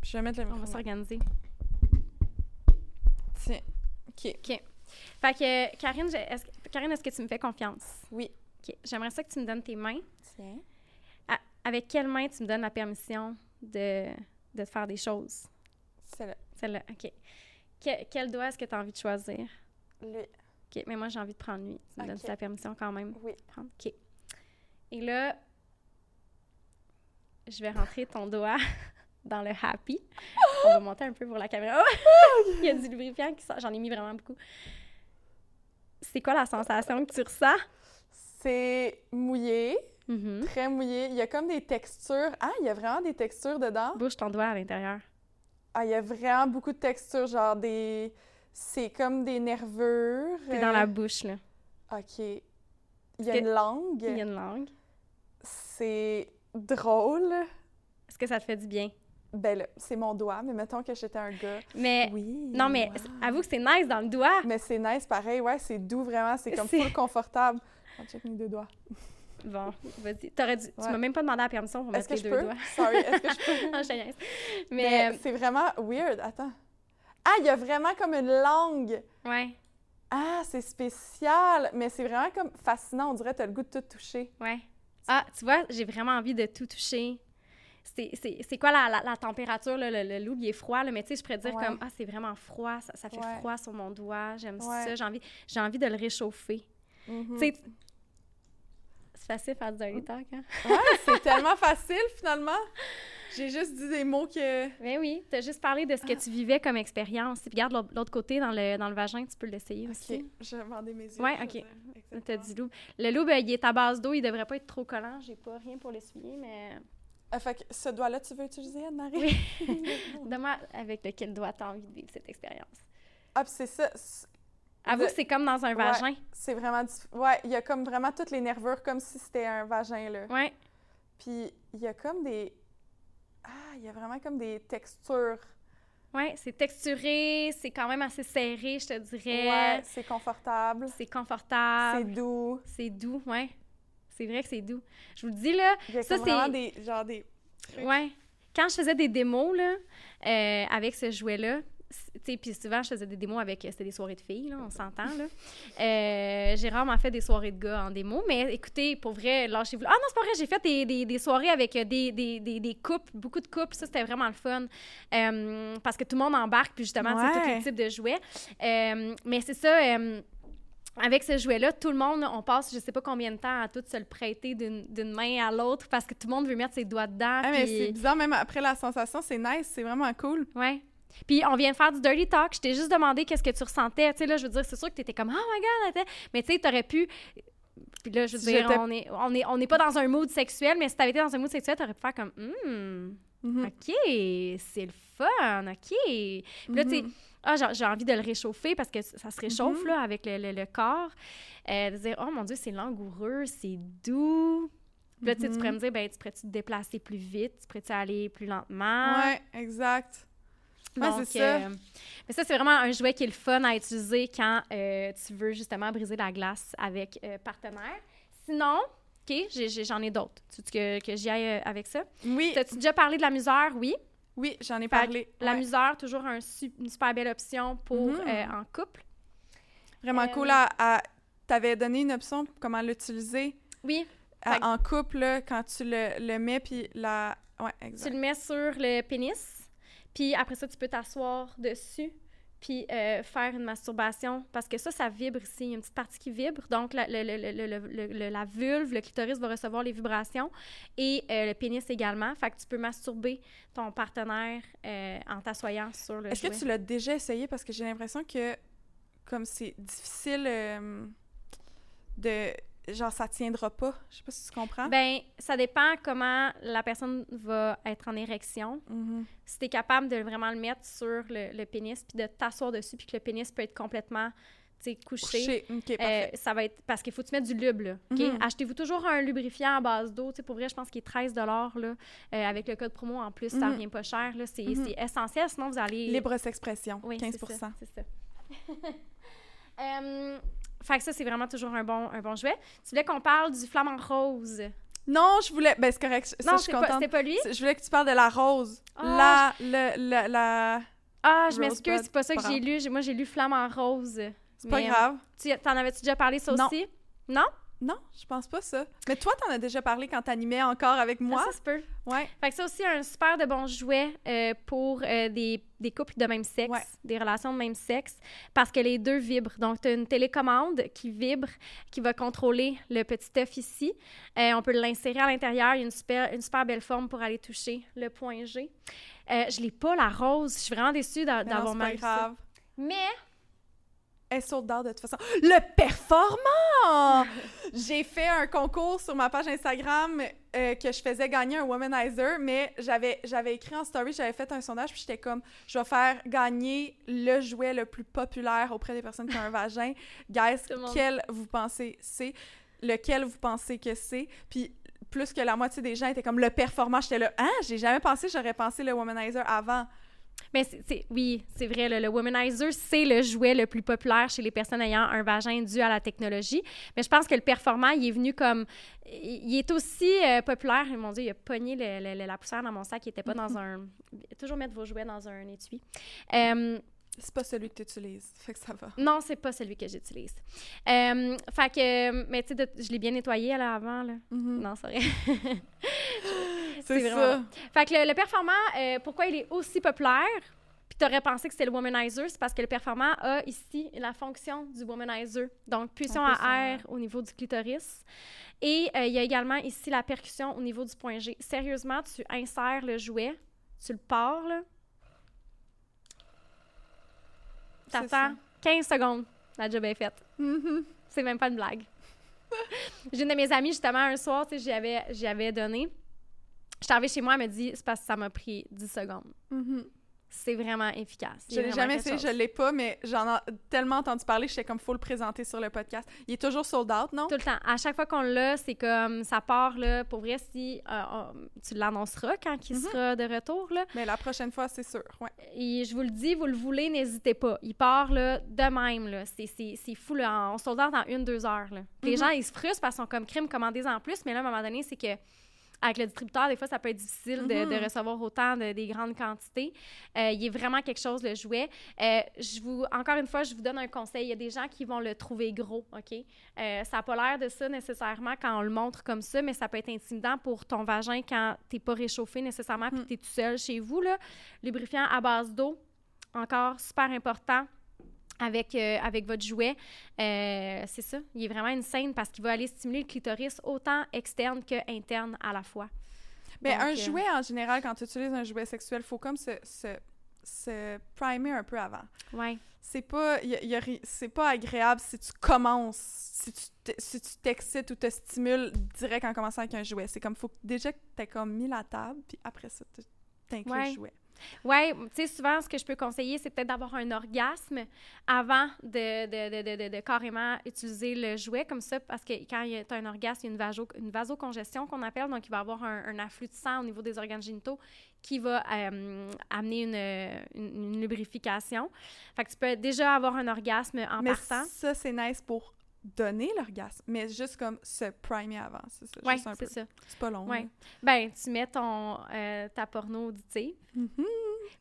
Je vais mettre le On micro. va s'organiser. Tiens. OK. Fait que, Karine, est-ce, que- Karine, est-ce que tu me fais confiance? Oui. OK. J'aimerais ça que tu me donnes tes mains. Tiens. À- avec quelle main tu me donnes la permission de, de faire des choses? C'est là. Celle-là, OK. Que- quel doigt est-ce que tu as envie de choisir? Lui. OK, mais moi, j'ai envie de prendre lui. Tu me donnes Ok. la permission quand même Oui. prendre? OK. Et là, je vais rentrer ton doigt *laughs* dans le happy. On va monter un peu pour la caméra. *laughs* Il y a du lubrifiant qui sort. J'en ai mis vraiment beaucoup. C'est quoi la sensation que tu ressens? C'est mouillé, Mhm. très mouillé. Il y a comme des textures. Ah, il y a vraiment des textures dedans. Bouge ton doigt à l'intérieur. Ah, il y a vraiment beaucoup de textures, genre des. C'est comme des nervures. C'est dans la euh, bouche, là. OK. Il y a que- une langue. Il y a une langue. C'est drôle. Est-ce que ça te fait du bien? Ben c'est mon doigt, mais mettons que j'étais un gars. Mais Oui. non, mais wow. avoue que c'est nice dans le doigt. Mais c'est nice pareil, ouais, c'est doux vraiment, c'est comme full confortable. On check mes deux doigts. *laughs* Bon, vas-y. T'aurais dû... Tu m'as même pas demandé la permission pour Est-ce mettre que tes je deux peux? doigts. Sorry, est-ce que je peux? *laughs* Ah, je te niaise. Mais Mais, c'est vraiment weird. Attends. Ah, il y a vraiment comme une langue. euh, ouais, Ah, c'est spécial. Mais c'est vraiment comme fascinant. On dirait que tu as le goût de tout toucher. ouais. Ah, tu vois, j'ai vraiment envie de tout toucher. C'est- quoi la, la, la température, là, le, le loup, il est froid, là, mais tu sais, je pourrais dire Ouais. comme, ah, c'est vraiment froid, ça, ça fait Ouais. froid sur mon doigt, j'aime Ouais. ça, j'ai envie, envie de le réchauffer. Mhm. Tu sais, c'est facile faire du dirty talk, hein? Ouais, c'est tellement facile finalement. J'ai juste dit des mots que. Mais oui, t'as juste parlé de ce que tu vivais comme expérience. Puis regarde l'autre côté, dans le, dans le vagin, tu peux l'essayer Ok, aussi. je vais mes yeux. Ouais, ok. T'as dit loup. Le loup, ben, il est à base d'eau, il devrait pas être trop collant. J'ai pas rien pour l'essuyer, mais... Ah, fait que ce doigt-là, tu veux utiliser, Anne-Marie? Oui. *laughs* Demande avec lequel doigt t'as envie de vivre cette expérience? Ah, puis c'est ça. c'est- Avoue c'est comme dans un Ouais. vagin. C'est vraiment... Ouais, il y a comme vraiment toutes les nervures comme si c'était un vagin, là. Ouais. Puis il y a comme des... Ah, il y a vraiment comme des textures. Ouais, c'est texturé, c'est quand même assez serré, je te dirais. Ouais, c'est confortable. C'est C'est confortable. doux. C'est doux, ouais. C'est vrai que c'est doux. Je vous le dis, là, Ça, c'est- des... Genre des... trucs. ouais. Quand je faisais des démos, là, euh, avec ce jouet-là, tu sais, puis souvent, je faisais des démos avec... C'était des soirées de filles, là, on s'entend, là. Euh, j'ai rarement fait des soirées de gars en démo, mais écoutez, pour vrai, lâchez-vous. Ah non, c'est pas vrai, j'ai fait des, des, des soirées avec euh, des, des, des, des couples, beaucoup de couples, ça, c'était vraiment le fun. Euh, parce que tout le monde embarque, puis justement, c'est tous Ouais. les types de jouets. Euh, mais c'est ça... avec ce jouet-là, tout le monde, on passe je sais pas combien de temps à tout se le prêter d'une main à l'autre parce que tout le monde veut mettre ses doigts dedans. Ah, puis- c'est bizarre, même après la sensation, c'est nice, c'est vraiment cool. Ouais. Puis on vient de faire du dirty talk. Je t'ai juste demandé qu'est-ce que tu ressentais. Tu sais, là, je veux dire, c'est sûr que t'étais comme, oh my god. Mais tu sais, t'aurais pu. Puis là, je veux dire, on est, on est, on n'est pas dans un mood sexuel, mais si t'avais été dans un mood sexuel, t'aurais pu faire comme, hum, Mhm. OK, c'est le fun, OK. Puis là, tu sais, Mhm. ah, j'ai envie de le réchauffer parce que ça se réchauffe, Mhm. là, avec le, le- le corps. Euh, de dire, oh mon Dieu, c'est langoureux, c'est doux. Puis là, tu tu pourrais me dire, ben, tu pourrais-tu te déplacer plus vite? Tu pourrais-tu aller plus lentement? Ouais, exact. Ouais, Donc, c'est ça. euh, mais ça, c'est vraiment un jouet qui est le fun à utiliser quand euh, tu veux justement briser la glace avec euh, partenaire. Sinon, OK, j'en ai, d'autres. Tu veux que, que j'y aille euh, avec ça? Oui, T'as-tu déjà parlé de la misère? Oui. oui, j'en ai Fait parlé. La Ouais. toujours un une super belle option pour Mhm. euh, en couple. Vraiment Euh, cool. À, à- T'avais donné une option pour comment l'utiliser Oui, à- Fait- en couple, là, quand tu le, le mets, puis la... Ouais, tu exact. le mets sur le pénis, puis après ça, tu peux t'asseoir dessus, puis euh, faire une masturbation, parce que ça, ça vibre ici. Il y a une petite partie qui vibre, donc la, le- la vulve, le clitoris va recevoir les vibrations, et euh, le pénis également. Fait que tu peux masturber ton partenaire euh, en t'assoyant sur le Est-ce que tu l'as déjà essayé? Parce que j'ai l'impression que, comme c'est difficile de... Genre, ça tiendra pas. Je sais pas si tu comprends. Ben, ça dépend comment la personne va être en érection. Mhm. si tu es capable de vraiment le mettre sur le, le pénis, puis de t'asseoir dessus, puis que le pénis peut être complètement couché. Couché. OK, euh, ça va être parce qu'il faut que tu mettes du lube là, OK? Mhm. Achetez-vous toujours un lubrifiant à base d'eau, pour vrai, je pense qu'il est 13 là euh, avec le code promo en plus, ça Mhm. revient pas cher là, c'est essentiel sinon vous allez Libre expression, Oui, 15 c'est ça. c'est ça. *laughs* Euh, fait que ça c'est vraiment toujours un bon un bon jouet. Tu voulais qu'on parle du flamant rose. Non, je voulais... Ben, c'est correct. Ça, non, je suis pas, contente. c'était pas lui? Je voulais que tu parles de la rose. Ah, la, le- la, la... Ah, je m'excuse, c'est pas ça que pas j'ai lu. Moi, j'ai lu Flamant Rose. C'est pas grave. Tu t'en avais-tu déjà parlé, ça aussi? Non? Non, je pense pas ça. Mais toi, t'en as déjà parlé quand t'animais encore avec moi? Ah, ça se peut. Ouais. Fait que ça aussi, un super de bon jouet euh, pour euh, des, des couples de même sexe, Ouais. des relations de même sexe, parce que les deux vibrent. Donc, tu as une télécommande qui vibre, qui va contrôler le petit œuf ici. Euh, on peut l'insérer à l'intérieur. Il y a une super, une super belle forme pour aller toucher le point G. Je l'ai pas, la rose. Je suis vraiment déçue non, d'avoir c'est pas mal ça. grave. Mais Elle saute d'or de toute façon. Le performant! *laughs* J'ai fait un concours sur ma page Instagram euh, que je faisais gagner un womanizer, mais j'avais j'avais écrit en story, j'avais fait un sondage, puis j'étais comme, je vais faire gagner le jouet le plus populaire auprès des personnes qui ont un *laughs* vagin. Guys, quel vous pensez c'est? Lequel vous pensez que c'est? Puis plus que la moitié des gens étaient comme le performant. J'étais là, ah, j'ai jamais pensé, j'aurais pensé le womanizer avant. Mais c'est, oui, c'est vrai, le, le womanizer, c'est le jouet le plus populaire chez les personnes ayant un vagin dû à la technologie. Mais je pense que le performant, il est venu comme... Il est aussi euh, populaire. Mon Dieu, il a pogné le- le- le- la poussière dans mon sac. Il était pas dans un... Toujours mettre vos jouets dans un étui. Euh, C'est pas celui que tu utilises, fait que ça va. non, c'est pas celui que j'utilise. Euh, fait que... Mais tu sais, je l'ai bien nettoyé là. Mhm. Non, c'est vrai. *laughs* C'est ça. Fait que le, le performant, euh, pourquoi il est aussi populaire? Puis t'aurais pensé que c'était le womanizer, c'est parce que le performant a ici la fonction du womanizer. Donc, puissance On peut à air au niveau du clitoris. Et euh, il y a également ici la percussion au niveau du point G. Sérieusement, tu insères le jouet, tu le pars, là. T'attends 15 secondes. La job est faite. Mhm. C'est même pas une blague. *laughs* J'ai une de mes amies, justement, un soir, tu sais, j'y avais, avais donné. J'étais arrivée chez moi, elle me dit, c'est parce que ça m'a pris 10 secondes. Mhm. c'est vraiment efficace. Je l'ai jamais essayé, je l'ai pas, mais j'en ai tellement entendu parler, j'étais comme faut le présenter sur le podcast. Il est toujours sold out, non? Tout le temps. À chaque fois qu'on l'a, c'est comme ça part là. Pour vrai, si euh, tu l'annonceras quand il mhm. sera de retour là. Mais la prochaine fois, c'est sûr. Ouais. Et je vous le dis, vous le voulez, n'hésitez pas. Il part là de même là. C'est fou là. On sold out en une deux heures là. Les mhm. gens ils se frustrent parce qu'ils sont comme crime commandés en plus, mais là à un moment donné, c'est que avec le distributeur, des fois, ça peut être difficile de, mhm. recevoir autant de, des grandes quantités. Euh, il est vraiment quelque chose, le jouet. Euh, je vous, encore une fois, je vous donne un conseil. Il y a des gens qui vont le trouver gros, OK? Euh, ça n'a pas l'air de ça nécessairement quand on le montre comme ça, mais ça peut être intimidant pour ton vagin quand tu n'es pas réchauffé nécessairement puis que tu es tout seul chez vous. Là. Lubrifiant à base d'eau, encore super important avec, euh, avec votre jouet. Euh, c'est ça. Il est vraiment une scène parce qu'il va aller stimuler le clitoris autant externe que interne à la fois. Mais un euh, jouet, en général, quand tu utilises un jouet sexuel, il faut comme se, se, se, primer un peu avant. Ouais. C'est pas, c'est pas agréable si tu commences, si tu si tu t'excites ou te stimules direct en commençant avec un jouet. C'est comme, faut déjà que tu aies comme mis la table, puis après ça, tu t'inclus le jouet. Oui, tu sais, souvent, ce que je peux conseiller, c'est peut-être d'avoir un orgasme avant de, de, de, de, carrément utiliser le jouet comme ça, parce que quand tu as un orgasme, il y a une, vaso, une vasocongestion qu'on appelle, donc il va y avoir un, afflux de sang au niveau des organes génitaux qui va euh, amener une, une, lubrification. Fait que tu peux déjà avoir un orgasme en Mais partant. ça, c'est nice pour donner l'orgasme, mais juste comme se primer avant, c'est ça? Oui, c'est ça. C'est pas long. Ouais. Ben, tu mets ton, euh, ta porno auditive, mm-hmm.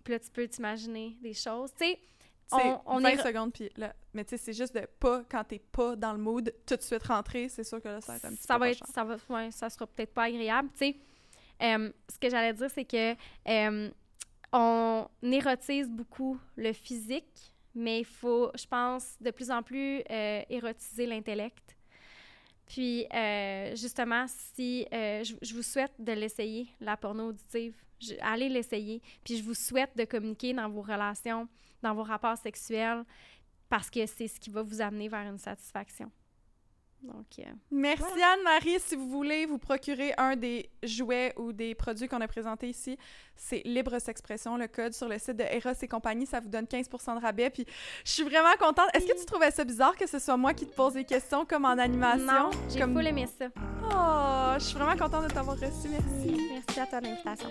puis là, tu peux t'imaginer des choses. Tu sais, on, on 20 est... secondes, puis là, mais tu sais, c'est juste de pas, quand t'es pas dans le mood, tout de suite rentrer, c'est sûr que là, ça va être un petit ça peu va être, ça va, ouais, ça sera peut-être pas agréable, tu sais. Euh, ce que j'allais dire, c'est que euh, on érotise beaucoup le physique, mais il faut, je pense, de plus en plus euh, érotiser l'intellect. Puis, euh, justement, si euh, je, vous souhaite de l'essayer, la porno auditive, allez l'essayer. Puis, je vous souhaite de communiquer dans vos relations, dans vos rapports sexuels, parce que c'est ce qui va vous amener vers une satisfaction. Donc, euh, Merci Anne-Marie. Si vous voulez vous procurer un des jouets ou des produits qu'on a présentés ici, c'est Libre S'expression, le code sur le site de Eros et compagnie. Ça vous donne 15 de rabais. Puis je suis vraiment contente. Est-ce que tu trouvais ça bizarre que ce soit moi qui te pose des questions comme en animation? Non, j'ai comme... full aimé ça. Oh, je suis vraiment contente de t'avoir reçu. Merci. Merci à toi l'invitation.